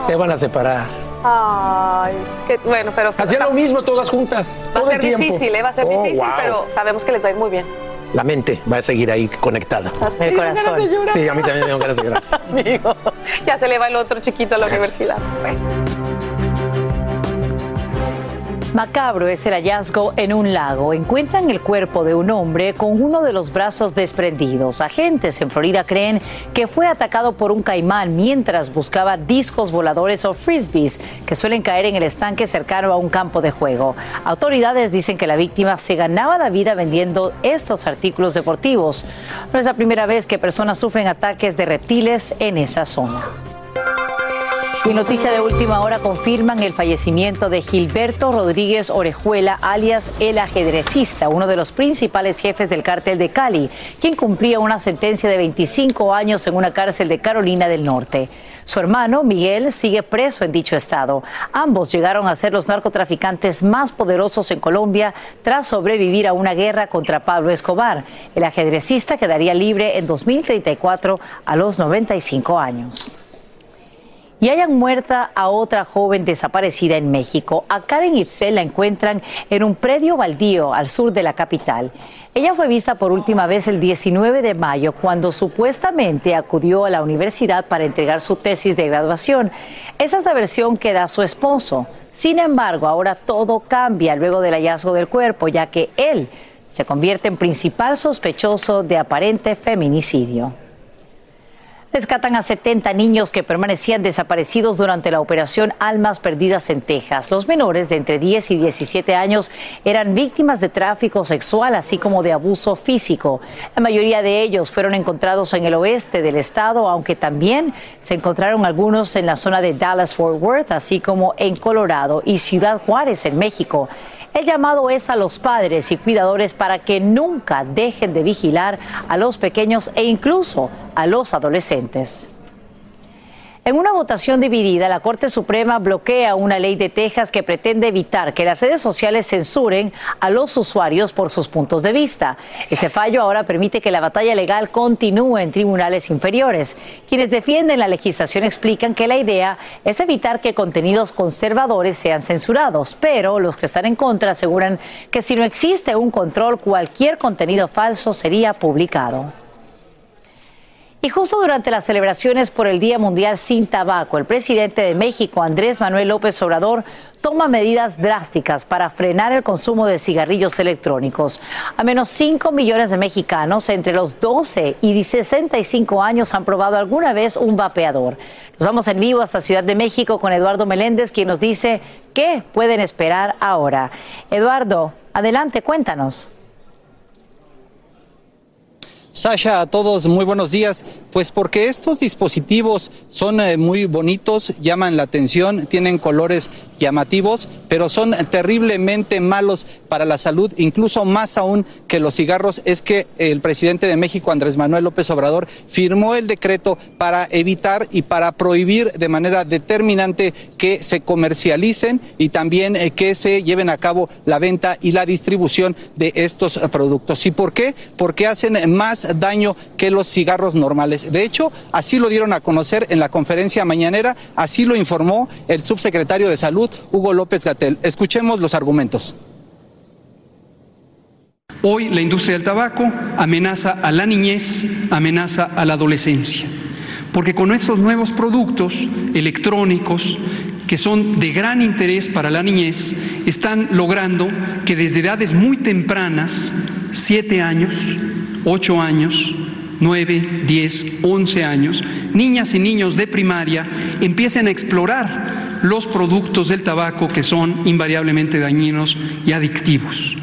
Speaker 7: Se van a separar.
Speaker 2: Ay, qué bueno, pero
Speaker 7: Hacían lo mismo todas juntas.
Speaker 2: va a
Speaker 7: el
Speaker 2: ser
Speaker 7: tiempo.
Speaker 2: difícil, ¿eh? va a ser
Speaker 7: Oh,
Speaker 2: difícil,
Speaker 7: wow.
Speaker 2: pero sabemos que les va a ir muy bien.
Speaker 7: La mente va a seguir ahí conectada.
Speaker 2: El corazón.
Speaker 7: Sí, a mí también me dio ganas de llorar.
Speaker 2: Amigo, ya se le va el otro chiquito a la universidad. Bueno.
Speaker 1: Macabro es el hallazgo en un lago. Encuentran el cuerpo de un hombre con uno de los brazos desprendidos. Agentes en Florida creen que fue atacado por un caimán mientras buscaba discos voladores o frisbees que suelen caer en el estanque cercano a un campo de juego. Autoridades dicen que la víctima se ganaba la vida vendiendo estos artículos deportivos. No es la primera vez que personas sufren ataques de reptiles en esa zona. Y noticia de última hora confirman el fallecimiento de Gilberto Rodríguez Orejuela, alias el ajedrecista, uno de los principales jefes del cártel de Cali, quien cumplía una sentencia de 25 años en una cárcel de Carolina del Norte. Su hermano, Miguel, sigue preso en dicho estado. Ambos llegaron a ser los narcotraficantes más poderosos en Colombia tras sobrevivir a una guerra contra Pablo Escobar. El ajedrecista quedaría libre en 2034 a los 95 años y hayan muerta a otra joven desaparecida en México. A Karen Itzel la encuentran en un predio baldío al sur de la capital. Ella fue vista por última vez el 19 de mayo cuando supuestamente acudió a la universidad para entregar su tesis de graduación. Esa es la versión que da su esposo. Sin embargo, ahora todo cambia luego del hallazgo del cuerpo, ya que él se convierte en principal sospechoso de aparente feminicidio. Rescatan a 70 niños que permanecían desaparecidos durante la operación Almas Perdidas en Texas. Los menores de entre 10 y 17 años eran víctimas de tráfico sexual, así como de abuso físico. La mayoría de ellos fueron encontrados en el oeste del estado, aunque también se encontraron algunos en la zona de Dallas-Fort Worth, así como en Colorado y Ciudad Juárez, en México. El llamado es a los padres y cuidadores para que nunca dejen de vigilar a los pequeños e incluso a los adolescentes. En una votación dividida, la Corte Suprema bloquea una ley de Texas que pretende evitar que las redes sociales censuren a los usuarios por sus puntos de vista. Este fallo ahora permite que la batalla legal continúe en tribunales inferiores. Quienes defienden la legislación explican que la idea es evitar que contenidos conservadores sean censurados, pero los que están en contra aseguran que si no existe un control, cualquier contenido falso sería publicado. Y justo durante las celebraciones por el Día Mundial sin Tabaco, el presidente de México, Andrés Manuel López Obrador, toma medidas drásticas para frenar el consumo de cigarrillos electrónicos. A menos 5 millones de mexicanos entre los 12 y 65 años han probado alguna vez un vapeador. Nos vamos en vivo hasta Ciudad de México con Eduardo Meléndez, quien nos dice qué pueden esperar ahora. Eduardo, adelante, cuéntanos.
Speaker 36: Sasha, a todos muy buenos días. Pues porque estos dispositivos son eh, muy bonitos, llaman la atención, tienen colores llamativos, pero son terriblemente malos para la salud, incluso más aún que los cigarros. Es que el presidente de México, Andrés Manuel López Obrador, firmó el decreto para evitar y para prohibir de manera determinante que se comercialicen y también eh, que se lleven a cabo la venta y la distribución de estos productos. ¿Y por qué? Porque hacen más daño que los cigarros normales. De hecho, así lo dieron a conocer en la conferencia mañanera, así lo informó el subsecretario de Salud, Hugo López Gatel. Escuchemos los argumentos.
Speaker 37: Hoy la industria del tabaco amenaza a la niñez, amenaza a la adolescencia, porque con estos nuevos productos electrónicos que son de gran interés para la niñez, están logrando que desde edades muy tempranas, siete años, 8 años, 9, 10, 11 años, niñas y niños de primaria empiecen a explorar los productos del tabaco que son invariablemente dañinos y adictivos.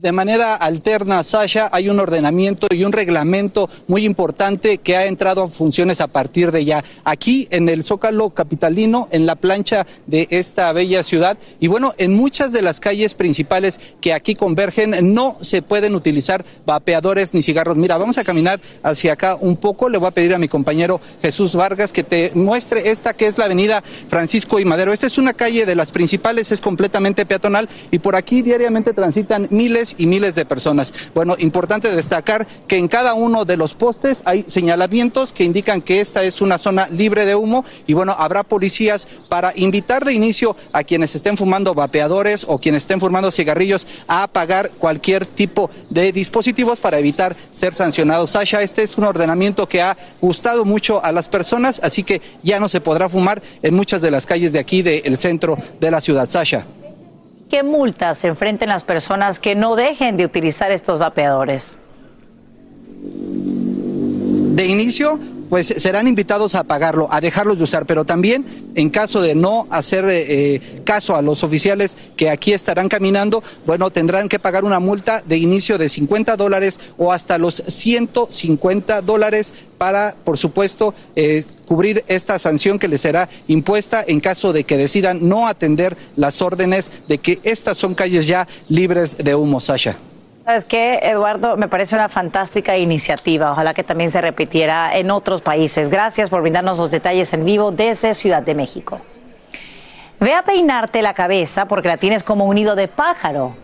Speaker 36: De manera alterna, Sasha, hay un ordenamiento y un reglamento muy importante que ha entrado a funciones a partir de ya. Aquí en el Zócalo Capitalino, en la plancha de esta bella ciudad, y bueno, en muchas de las calles principales que aquí convergen, no se pueden utilizar vapeadores ni cigarros. Mira, vamos a caminar hacia acá un poco. Le voy a pedir a mi compañero Jesús Vargas que te muestre esta que es la avenida Francisco y Madero. Esta es una calle de las principales, es completamente peatonal y por aquí diariamente transitan miles y miles de personas. Bueno, importante destacar que en cada uno de los postes hay señalamientos que indican que esta es una zona libre de humo y bueno, habrá policías para invitar de inicio a quienes estén fumando vapeadores o quienes estén fumando cigarrillos a apagar cualquier tipo de dispositivos para evitar ser sancionados. Sasha, este es un ordenamiento que ha gustado mucho a las personas, así que ya no se podrá fumar en muchas de las calles de aquí del centro de la ciudad. Sasha.
Speaker 1: ¿Qué multas se enfrenten las personas que no dejen de utilizar estos vapeadores?
Speaker 36: De inicio, pues serán invitados a pagarlo, a dejarlos de usar, pero también en caso de no hacer eh, eh, caso a los oficiales que aquí estarán caminando, bueno, tendrán que pagar una multa de inicio de 50 dólares o hasta los 150 dólares para, por supuesto, eh, cubrir esta sanción que les será impuesta en caso de que decidan no atender las órdenes de que estas son calles ya libres de humo, Sasha.
Speaker 1: ¿Sabes qué, Eduardo? Me parece una fantástica iniciativa. Ojalá que también se repitiera en otros países. Gracias por brindarnos los detalles en vivo desde Ciudad de México. Ve a peinarte la cabeza porque la tienes como un nido de pájaro.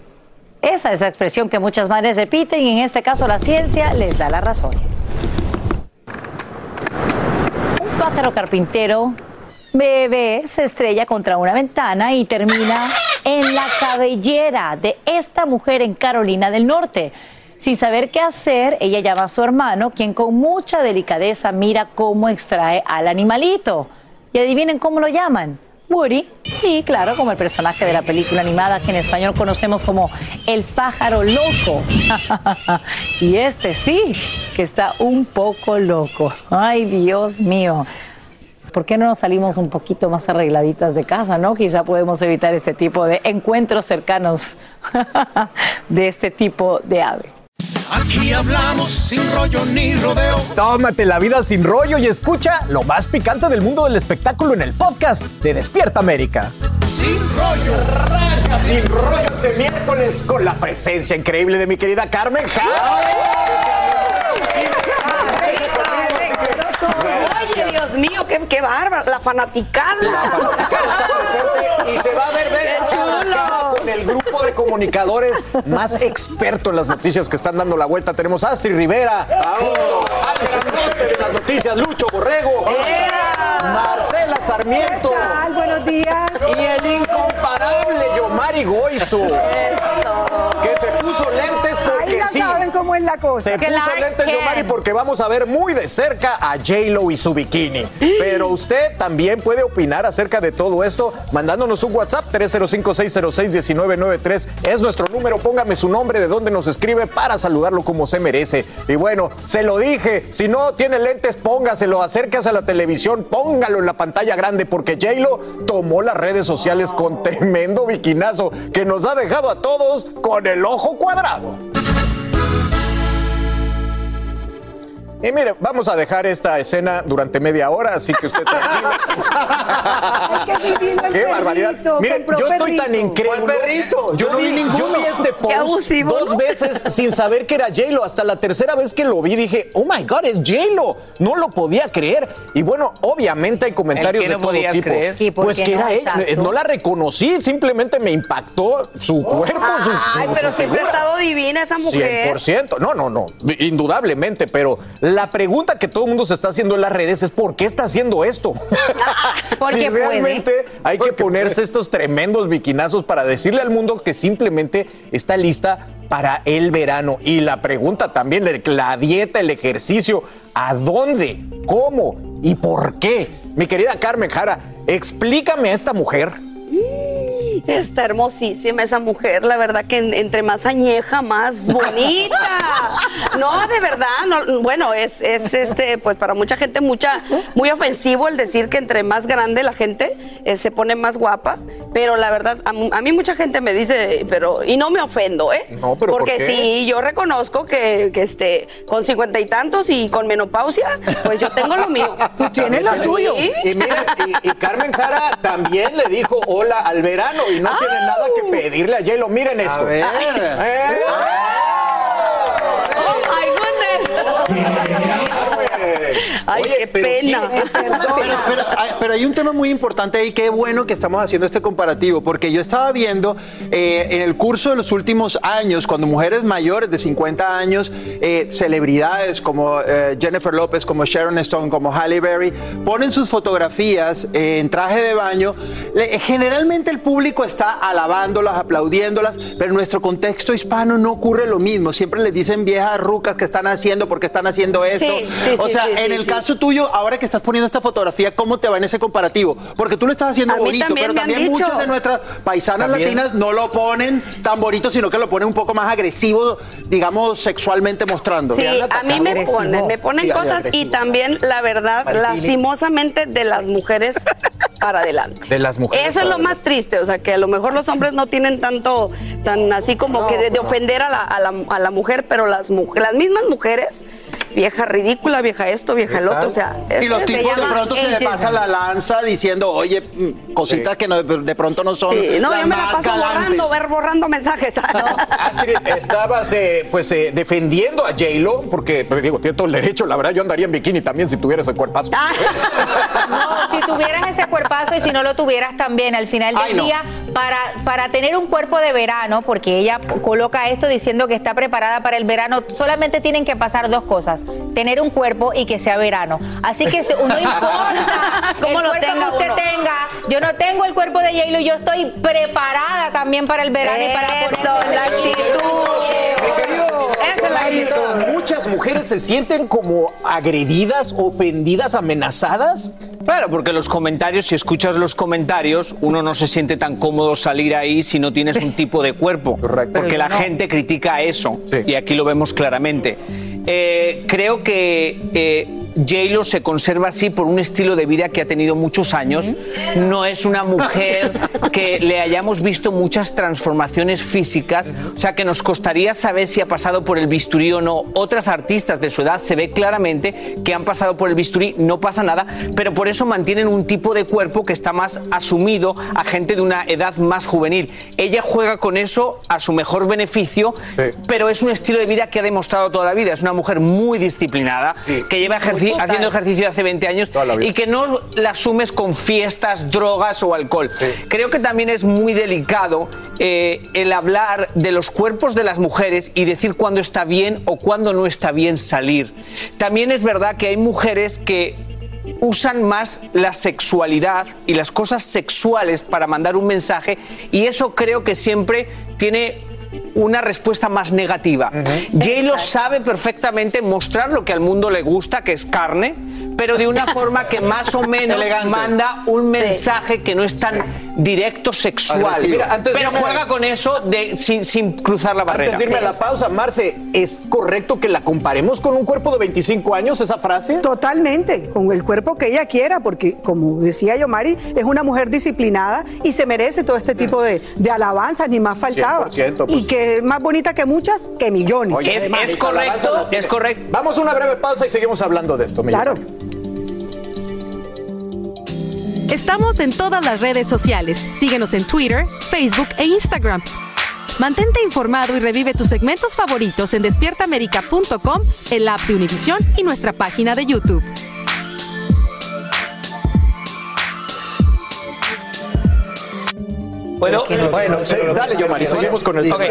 Speaker 1: Esa es la expresión que muchas madres repiten y en este caso la ciencia les da la razón. Pájaro carpintero bebé se estrella contra una ventana y termina en la cabellera de esta mujer en Carolina del Norte. Sin saber qué hacer, ella llama a su hermano, quien con mucha delicadeza mira cómo extrae al animalito. Y adivinen cómo lo llaman. Woody, sí, claro, como el personaje de la película animada que en español conocemos como El pájaro loco. y este sí, que está un poco loco. Ay, Dios mío. ¿Por qué no nos salimos un poquito más arregladitas de casa, no? Quizá podemos evitar este tipo de encuentros cercanos de este tipo de ave.
Speaker 38: Aquí hablamos sin rollo ni rodeo.
Speaker 6: Tómate la vida sin rollo y escucha lo más picante del mundo del espectáculo en el podcast de Despierta América.
Speaker 38: Sin rollo.
Speaker 6: Rasca sin rollo este miércoles con la presencia increíble de mi querida Carmen
Speaker 39: Oye, Dios mío, qué, qué bárbaro. La fanaticada.
Speaker 6: La fanaticada está presente y se va a ver ver con el grupo de comunicadores más experto en las noticias que están dando la vuelta. Tenemos a Astrid Rivera, al grandote de las noticias, Lucho Borrego, Marcela Sarmiento.
Speaker 40: Buenos días.
Speaker 6: Y el incomparable Yomari Goizo. Que se puso lentes
Speaker 40: Ahí ya
Speaker 6: sí.
Speaker 40: saben cómo es la cosa.
Speaker 6: Se puso lentes Yomari porque vamos a ver muy de cerca a J-Lo y su bikini. Pero usted también puede opinar acerca de todo esto mandándonos un WhatsApp 305-606-1993. Es nuestro número. Póngame su nombre, de dónde nos escribe para saludarlo como se merece. Y bueno, se lo dije. Si no tiene lentes, póngaselo. Acérquese a la televisión, póngalo en la pantalla grande porque J-Lo tomó las redes sociales con tremendo bikinazo que nos ha dejado a todos con el ojo cuadrado. Y mire, vamos a dejar esta escena durante media hora, así que usted tranquilo. ¡Qué barbaridad! Mire, yo estoy tan increíble. Yo,
Speaker 38: no vi ninguno.
Speaker 6: yo vi este post dos veces sin saber que era J-Lo. Hasta la tercera vez que lo vi dije, oh my God, es J-Lo. No lo podía creer. Y bueno, obviamente hay comentarios
Speaker 3: ¿El qué
Speaker 6: de
Speaker 3: no
Speaker 6: todo
Speaker 3: podías
Speaker 6: tipo.
Speaker 3: creer? ¿Y por
Speaker 6: Pues
Speaker 3: qué
Speaker 6: que
Speaker 3: no?
Speaker 6: era ella. No la reconocí, simplemente me impactó su cuerpo, su
Speaker 39: Ay,
Speaker 6: su-
Speaker 39: pero
Speaker 6: su
Speaker 39: siempre ha estado divina esa mujer.
Speaker 6: 100%. No, no, no. Indudablemente. Pero la pregunta que todo el mundo se está haciendo en las redes es: ¿por qué está haciendo esto?
Speaker 5: Porque
Speaker 6: si
Speaker 5: puede.
Speaker 6: realmente hay que ponerse estos tremendos biquinazos para decirle al mundo que simplemente está lista para el verano. Y la pregunta también: la dieta, el ejercicio, ¿a dónde? ¿Cómo? ¿Y por qué? Mi querida Carmen Jara, explícame a esta mujer.
Speaker 39: Está hermosísima esa mujer, la verdad que en- entre más añeja, más bonita. No, de verdad, no, bueno, es, es este, pues para mucha gente mucha, muy ofensivo el decir que entre más grande la gente eh, se pone más guapa, pero la verdad, a, mí mucha gente me dice, pero, y no me ofendo, ¿eh?
Speaker 6: No, pero ¿por
Speaker 39: Porque
Speaker 6: qué?
Speaker 39: sí, yo reconozco que, que este, con cincuenta y tantos y con menopausia, pues yo tengo lo mío.
Speaker 40: Tú tienes lo tuyo.
Speaker 39: Sí.
Speaker 6: Y mira, y, y Carmen Jara también le dijo hola al verano y no tiene nada que pedirle a J-Lo. Miren esto.
Speaker 38: ver.
Speaker 6: Eh,
Speaker 39: Oh my goodness. Ay, qué pena.
Speaker 41: Pero, pero hay- pero hay un tema muy importante ahí, qué bueno que estamos haciendo este comparativo, porque yo estaba viendo eh, en el curso de los últimos años, cuando mujeres mayores de 50 años, eh, celebridades como eh, Jennifer López, como Sharon Stone, como Halle Berry, ponen sus fotografías eh, en traje de baño, generalmente el público está alabándolas, aplaudiéndolas, pero en nuestro contexto hispano no ocurre lo mismo. Siempre les dicen viejas rucas que están haciendo porque están haciendo esto.
Speaker 39: Sí, sí,
Speaker 41: o
Speaker 39: sí,
Speaker 41: sea,
Speaker 39: sí,
Speaker 41: en
Speaker 39: sí,
Speaker 41: el
Speaker 39: sí,
Speaker 41: caso tuyo, ahora que estás poniendo esta fotografía, ¿cómo te va en ese comparativo? Porque tú lo estás haciendo bonito,
Speaker 39: también
Speaker 41: pero
Speaker 39: me han
Speaker 41: también
Speaker 39: dicho.
Speaker 41: muchas de nuestras paisanas También.
Speaker 39: Latinas
Speaker 41: no lo ponen tan bonito, sino que lo ponen un poco más agresivo, digamos, sexualmente mostrando.
Speaker 39: Sí, a mí me ponen, me ponen
Speaker 41: Sí,
Speaker 39: cosas y
Speaker 41: agresivo.
Speaker 39: también, la verdad, lastimosamente de las mujeres para adelante.
Speaker 6: De las mujeres.
Speaker 39: Eso es
Speaker 6: para
Speaker 39: lo más triste, o sea, que a lo mejor los hombres no tienen tanto, tan así como que de, de ofender a la, a la- a la mujer, pero las, mu- las mismas mujeres, vieja ridícula, vieja esto, vieja el otro, o sea...
Speaker 41: Y los tipos de pronto se le pasa la lanza diciendo, oye, cositas que no- de pronto no son.
Speaker 39: Sí, no,
Speaker 41: las
Speaker 39: yo me la paso
Speaker 41: galantes.
Speaker 39: borrando, ver borrando mensajes.
Speaker 6: Astrid, estabas eh, pues eh, defendiendo a J-Lo, porque pues, digo, tiene todo el derecho, la verdad, yo andaría en bikini también si tuviera ese cuerpazo.
Speaker 42: No, si tuvieras ese cuerpazo y si no lo tuvieras también al final del
Speaker 6: Ay, no.
Speaker 42: día, para, para tener un cuerpo de verano, porque ella coloca esto diciendo que está preparada para el verano, solamente tienen que pasar dos cosas, tener un cuerpo y que sea verano. Así que se- no importa
Speaker 39: Cómo lo tenga
Speaker 42: que usted
Speaker 39: uno.
Speaker 42: tenga, yo no tengo el cuerpo de J-Lo, yo estoy preparada también para el verano y para
Speaker 39: la. Esa
Speaker 6: Muchas mujeres se sienten como agredidas, ofendidas, amenazadas.
Speaker 43: Claro, porque los comentarios, si escuchas los comentarios, uno no se siente tan cómodo salir ahí si no tienes un tipo de cuerpo. Porque
Speaker 6: yo
Speaker 43: la
Speaker 6: no.
Speaker 43: gente critica eso. Y aquí lo vemos claramente. Eh, creo que eh, J-Lo se conserva así por un estilo de vida que ha tenido muchos años. No es una mujer que le hayamos visto muchas transformaciones físicas. O sea, que nos costaría saber si ha pasado por el bisturí o no. Otras artistas de su edad se ve claramente que han pasado por el bisturí, no pasa nada, pero por eso mantienen un tipo de cuerpo que está más asumido a gente de una edad más juvenil. Ella juega con eso a su mejor beneficio, pero es un estilo de vida que ha demostrado toda la vida. Es una mujer muy disciplinada, que lleva ejerci-
Speaker 6: Total.
Speaker 43: haciendo ejercicio hace 20 años y que no la asumes con fiestas, drogas o alcohol. Creo que también es muy delicado eh, el hablar de los cuerpos de las mujeres y decir cuándo está bien o cuándo no está bien salir. También es verdad que hay mujeres que usan más la sexualidad y las cosas sexuales para mandar un mensaje y eso creo que siempre tiene una respuesta más negativa. J-Lo sabe perfectamente mostrar lo que al mundo le gusta, que es carne, pero de una forma que más o menos
Speaker 41: Elegante.
Speaker 43: manda un
Speaker 41: Sí.
Speaker 43: mensaje que no es tan directo sexual.
Speaker 6: Mira, antes
Speaker 43: pero juega con eso de, sin, sin cruzar la barrera.
Speaker 6: Antes de irme a la pausa, Marce, ¿es correcto que la comparemos con un cuerpo de 25 años, esa frase?
Speaker 40: Totalmente, con el cuerpo que ella quiera, porque como decía yo, Mari, es una mujer disciplinada y se merece todo este tipo de, de alabanzas, ni más faltaba.
Speaker 6: 100%, pues.
Speaker 40: Y que es más bonita que muchas, que millones.
Speaker 6: Oye, es correcto, es correcto. Vamos a una breve pausa y seguimos hablando de esto.
Speaker 40: Claro.
Speaker 44: Estamos en todas las redes sociales. Síguenos en Twitter, Facebook e Instagram. Mantente informado y revive tus segmentos favoritos en despiertaamerica.com, el app de Univision y nuestra página de YouTube.
Speaker 43: Bueno,
Speaker 6: Bueno, sí, dale, yo, Mari, seguimos con el
Speaker 43: Ok,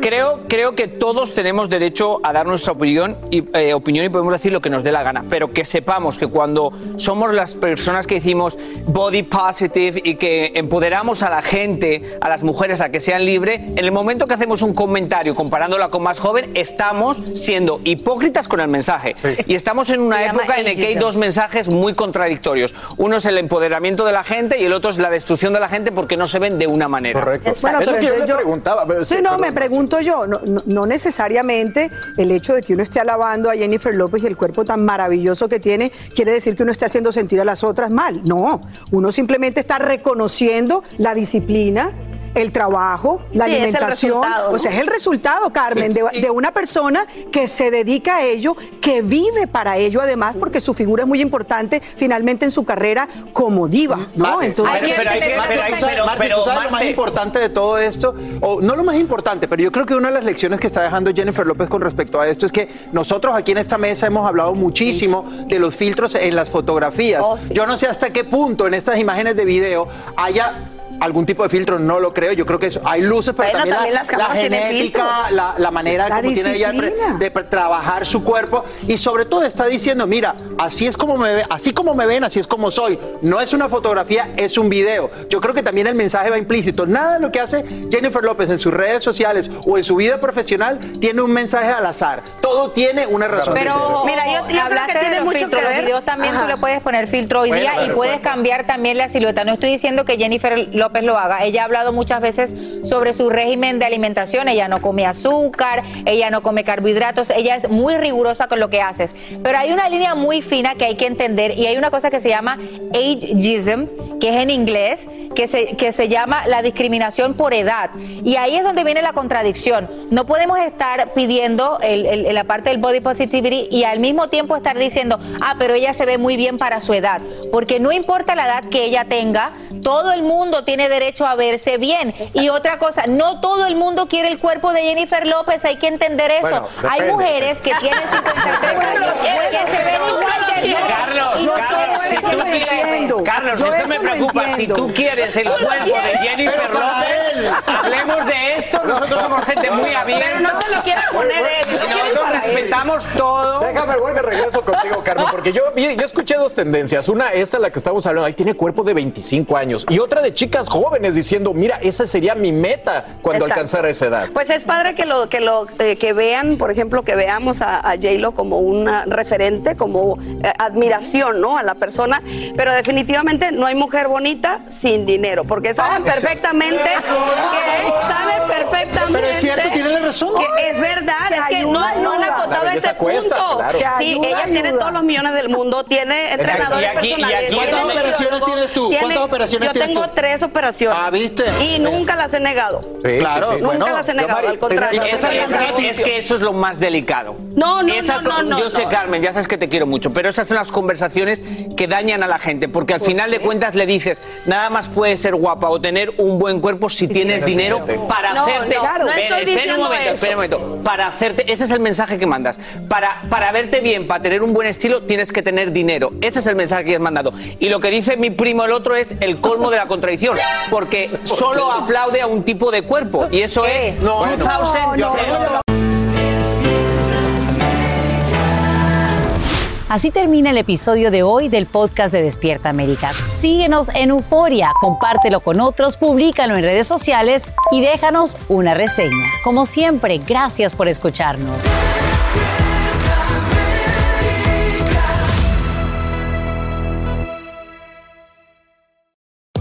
Speaker 43: Creo, creo que todos tenemos derecho a dar nuestra opinión y, eh, opinión y podemos decir lo que nos dé la gana, pero que sepamos que cuando somos las personas que decimos body positive y que empoderamos a la gente, a las mujeres a que sean libres, en el momento que hacemos un comentario comparándola con más joven, estamos siendo hipócritas con el mensaje. Y estamos en una
Speaker 42: Se
Speaker 43: época en la que hay dos mensajes muy contradictorios. Uno es el empoderamiento de la gente y el otro es la destrucción de la gente porque no se ven de una manera.
Speaker 6: Correcto.
Speaker 40: Bueno, pero entonces yo-
Speaker 6: preguntaba.
Speaker 40: Sí, no, me pregunto yo, no, no- no necesariamente el hecho de que uno esté alabando a Jennifer López y el cuerpo tan maravilloso que tiene, quiere decir que uno esté haciendo sentir a las otras mal. No, uno simplemente está reconociendo la disciplina. El trabajo, la
Speaker 39: Sí, es el
Speaker 40: alimentación. O sea, es el resultado, Carmen, de, de una persona que se dedica a ello, que vive para ello, además, porque su figura es muy importante finalmente en su carrera como diva, ¿no? Entonces,
Speaker 43: pero pero hay-
Speaker 41: ¿tú sabes-
Speaker 43: pero-
Speaker 41: Marce,
Speaker 43: pero,
Speaker 41: ¿tú sabes lo más importante de todo esto? O no lo más importante, pero yo creo que una de las lecciones que está dejando Jennifer López con respecto a esto es que nosotros aquí en esta mesa hemos hablado muchísimo de los filtros en las fotografías.
Speaker 39: Oh, sí.
Speaker 41: Yo no sé hasta qué punto en estas imágenes de video haya
Speaker 4: algún tipo de filtro, no lo creo. Yo creo que eso- hay luces, pero
Speaker 39: Bueno,
Speaker 4: también,
Speaker 39: también
Speaker 4: la,
Speaker 39: las
Speaker 4: genética, la, la manera
Speaker 39: La
Speaker 4: como tiene ella de, trabajar su cuerpo y sobre todo está diciendo, mira, así es como me ve, así como me ven, así es como soy. No es una fotografía, es un video. Yo creo que también el mensaje va implícito. Nada de lo que hace Jennifer López en sus redes sociales o en su vida profesional tiene un mensaje al azar. Todo tiene una razón de
Speaker 42: Pero
Speaker 4: ser.
Speaker 39: Mira, yo- yo creo
Speaker 42: hablaste
Speaker 39: que tiene
Speaker 42: de los
Speaker 39: mucho
Speaker 42: filtros,
Speaker 39: que ver.
Speaker 42: los videos también
Speaker 39: Ajá.
Speaker 42: tú le puedes poner filtro hoy
Speaker 4: Bueno,
Speaker 42: día y puedes cambiar también la silueta. No estoy diciendo que Jennifer López lo haga. Ella ha hablado muchas veces sobre su régimen de alimentación. Ella no come azúcar, ella no come carbohidratos, ella es muy rigurosa con lo que haces. Pero hay una línea muy fina que hay que entender y hay una cosa que se llama ageism, que es en inglés, que se, que se llama la discriminación por edad. Y ahí es donde viene la contradicción. No podemos estar pidiendo el- el- la parte del body positivity y al mismo tiempo estar diciendo, ah, pero ella se ve muy bien para su edad. Porque no importa la edad que ella tenga, todo el mundo tiene derecho a verse bien. Y otra cosa, no todo el mundo quiere el cuerpo de Jennifer López, hay que entender eso.
Speaker 6: Bueno,
Speaker 42: hay mujeres que tienen 53 años que se ven igual que yo.
Speaker 43: Carlos,
Speaker 42: no
Speaker 43: Carlos, si tú quieres. Carlos,
Speaker 42: Yo
Speaker 43: esto me preocupa. Si tú quieres el cuerpo de Jennifer López, hablemos de esto. Nosotros somos gente muy abierta.
Speaker 39: Pero no se lo quiere poner él,
Speaker 43: nosotros respetamos todo.
Speaker 6: Déjame, voy de regreso contigo, Carmen, porque yo, yo escuché dos tendencias. Una, esta, la que estamos hablando, ahí tiene cuerpo de 25 años. Y otra de chicas jóvenes diciendo, mira, esa sería mi meta cuando
Speaker 39: Exacto.
Speaker 6: alcanzara esa edad.
Speaker 39: Pues es padre que lo que lo eh, que vean, por ejemplo, que veamos a, a J-Lo como una referente, como eh, admiración, ¿no? A la persona, pero definitivamente no hay mujer bonita sin dinero, porque saben
Speaker 4: Ah,
Speaker 39: perfectamente que saben perfectamente
Speaker 4: Pero es cierto, tiene la razón.
Speaker 39: que es verdad,
Speaker 4: Que
Speaker 39: es que
Speaker 4: ayuda,
Speaker 39: no, no han acotado ese
Speaker 4: cuesta,
Speaker 39: punto.
Speaker 4: claro.
Speaker 39: Sí,
Speaker 4: ayuda,
Speaker 39: ella tiene todos los millones del mundo, tiene entrenadores
Speaker 4: y aquí- y
Speaker 39: personales.
Speaker 4: aquí- ¿Cuántas operaciones tienes tú? ¿Cuántas operaciones
Speaker 39: Yo
Speaker 4: tienes
Speaker 39: tengo
Speaker 4: tú?
Speaker 39: tres operaciones.
Speaker 4: Ah, ¿viste?
Speaker 39: Y nunca las he negado.
Speaker 4: claro,
Speaker 39: Nunca
Speaker 4: bueno,
Speaker 39: las he negado,
Speaker 4: Mari,
Speaker 39: al contrario.
Speaker 43: Es, que eso es lo más delicado.
Speaker 39: No, no,
Speaker 43: Esa
Speaker 39: no, no,
Speaker 43: con-
Speaker 39: no,
Speaker 43: Yo sé,
Speaker 39: no.
Speaker 43: Carmen, ya sabes que te quiero mucho, pero esas son las conversaciones que dañan a la gente, porque al final de cuentas le dices, nada más puedes ser guapa o tener un buen cuerpo si tienes dinero para
Speaker 39: No,
Speaker 43: hacerte.
Speaker 39: no, claro. no
Speaker 43: Espera, espera un momento,
Speaker 39: eso.
Speaker 43: espera un momento. Para hacerte, ese es el mensaje que mandas. Para, para verte bien, para tener un buen estilo, tienes que tener dinero. Ese es el mensaje que has mandado. Y lo que dice mi primo el otro es el colmo de la contradicción, porque solo aplaude a un tipo de cuerpo y eso es
Speaker 4: No,
Speaker 43: 2000
Speaker 4: no, no.
Speaker 1: Así termina el episodio de hoy del podcast de Despierta América. Síguenos en Euforia, compártelo con otros, públicalo en redes sociales y déjanos una reseña. Como siempre, gracias por escucharnos.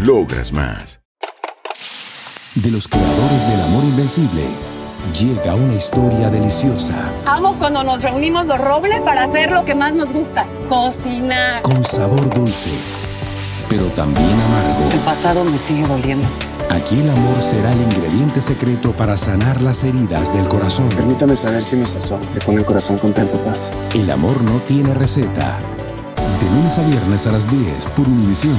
Speaker 20: Logras más.
Speaker 45: De los creadores del amor invencible, llega una historia deliciosa,
Speaker 22: Amo cuando nos reunimos los robles para hacer lo que más nos gusta, cocinar.
Speaker 45: con sabor dulce, pero también amargo.
Speaker 22: El pasado me sigue doliendo.
Speaker 45: Aquí el amor será el ingrediente secreto para sanar las heridas del corazón.
Speaker 46: Permítame saber si mi sazón le pone el corazón contento, paz.
Speaker 45: El amor no tiene receta. De lunes a viernes a las 10 por Univisión.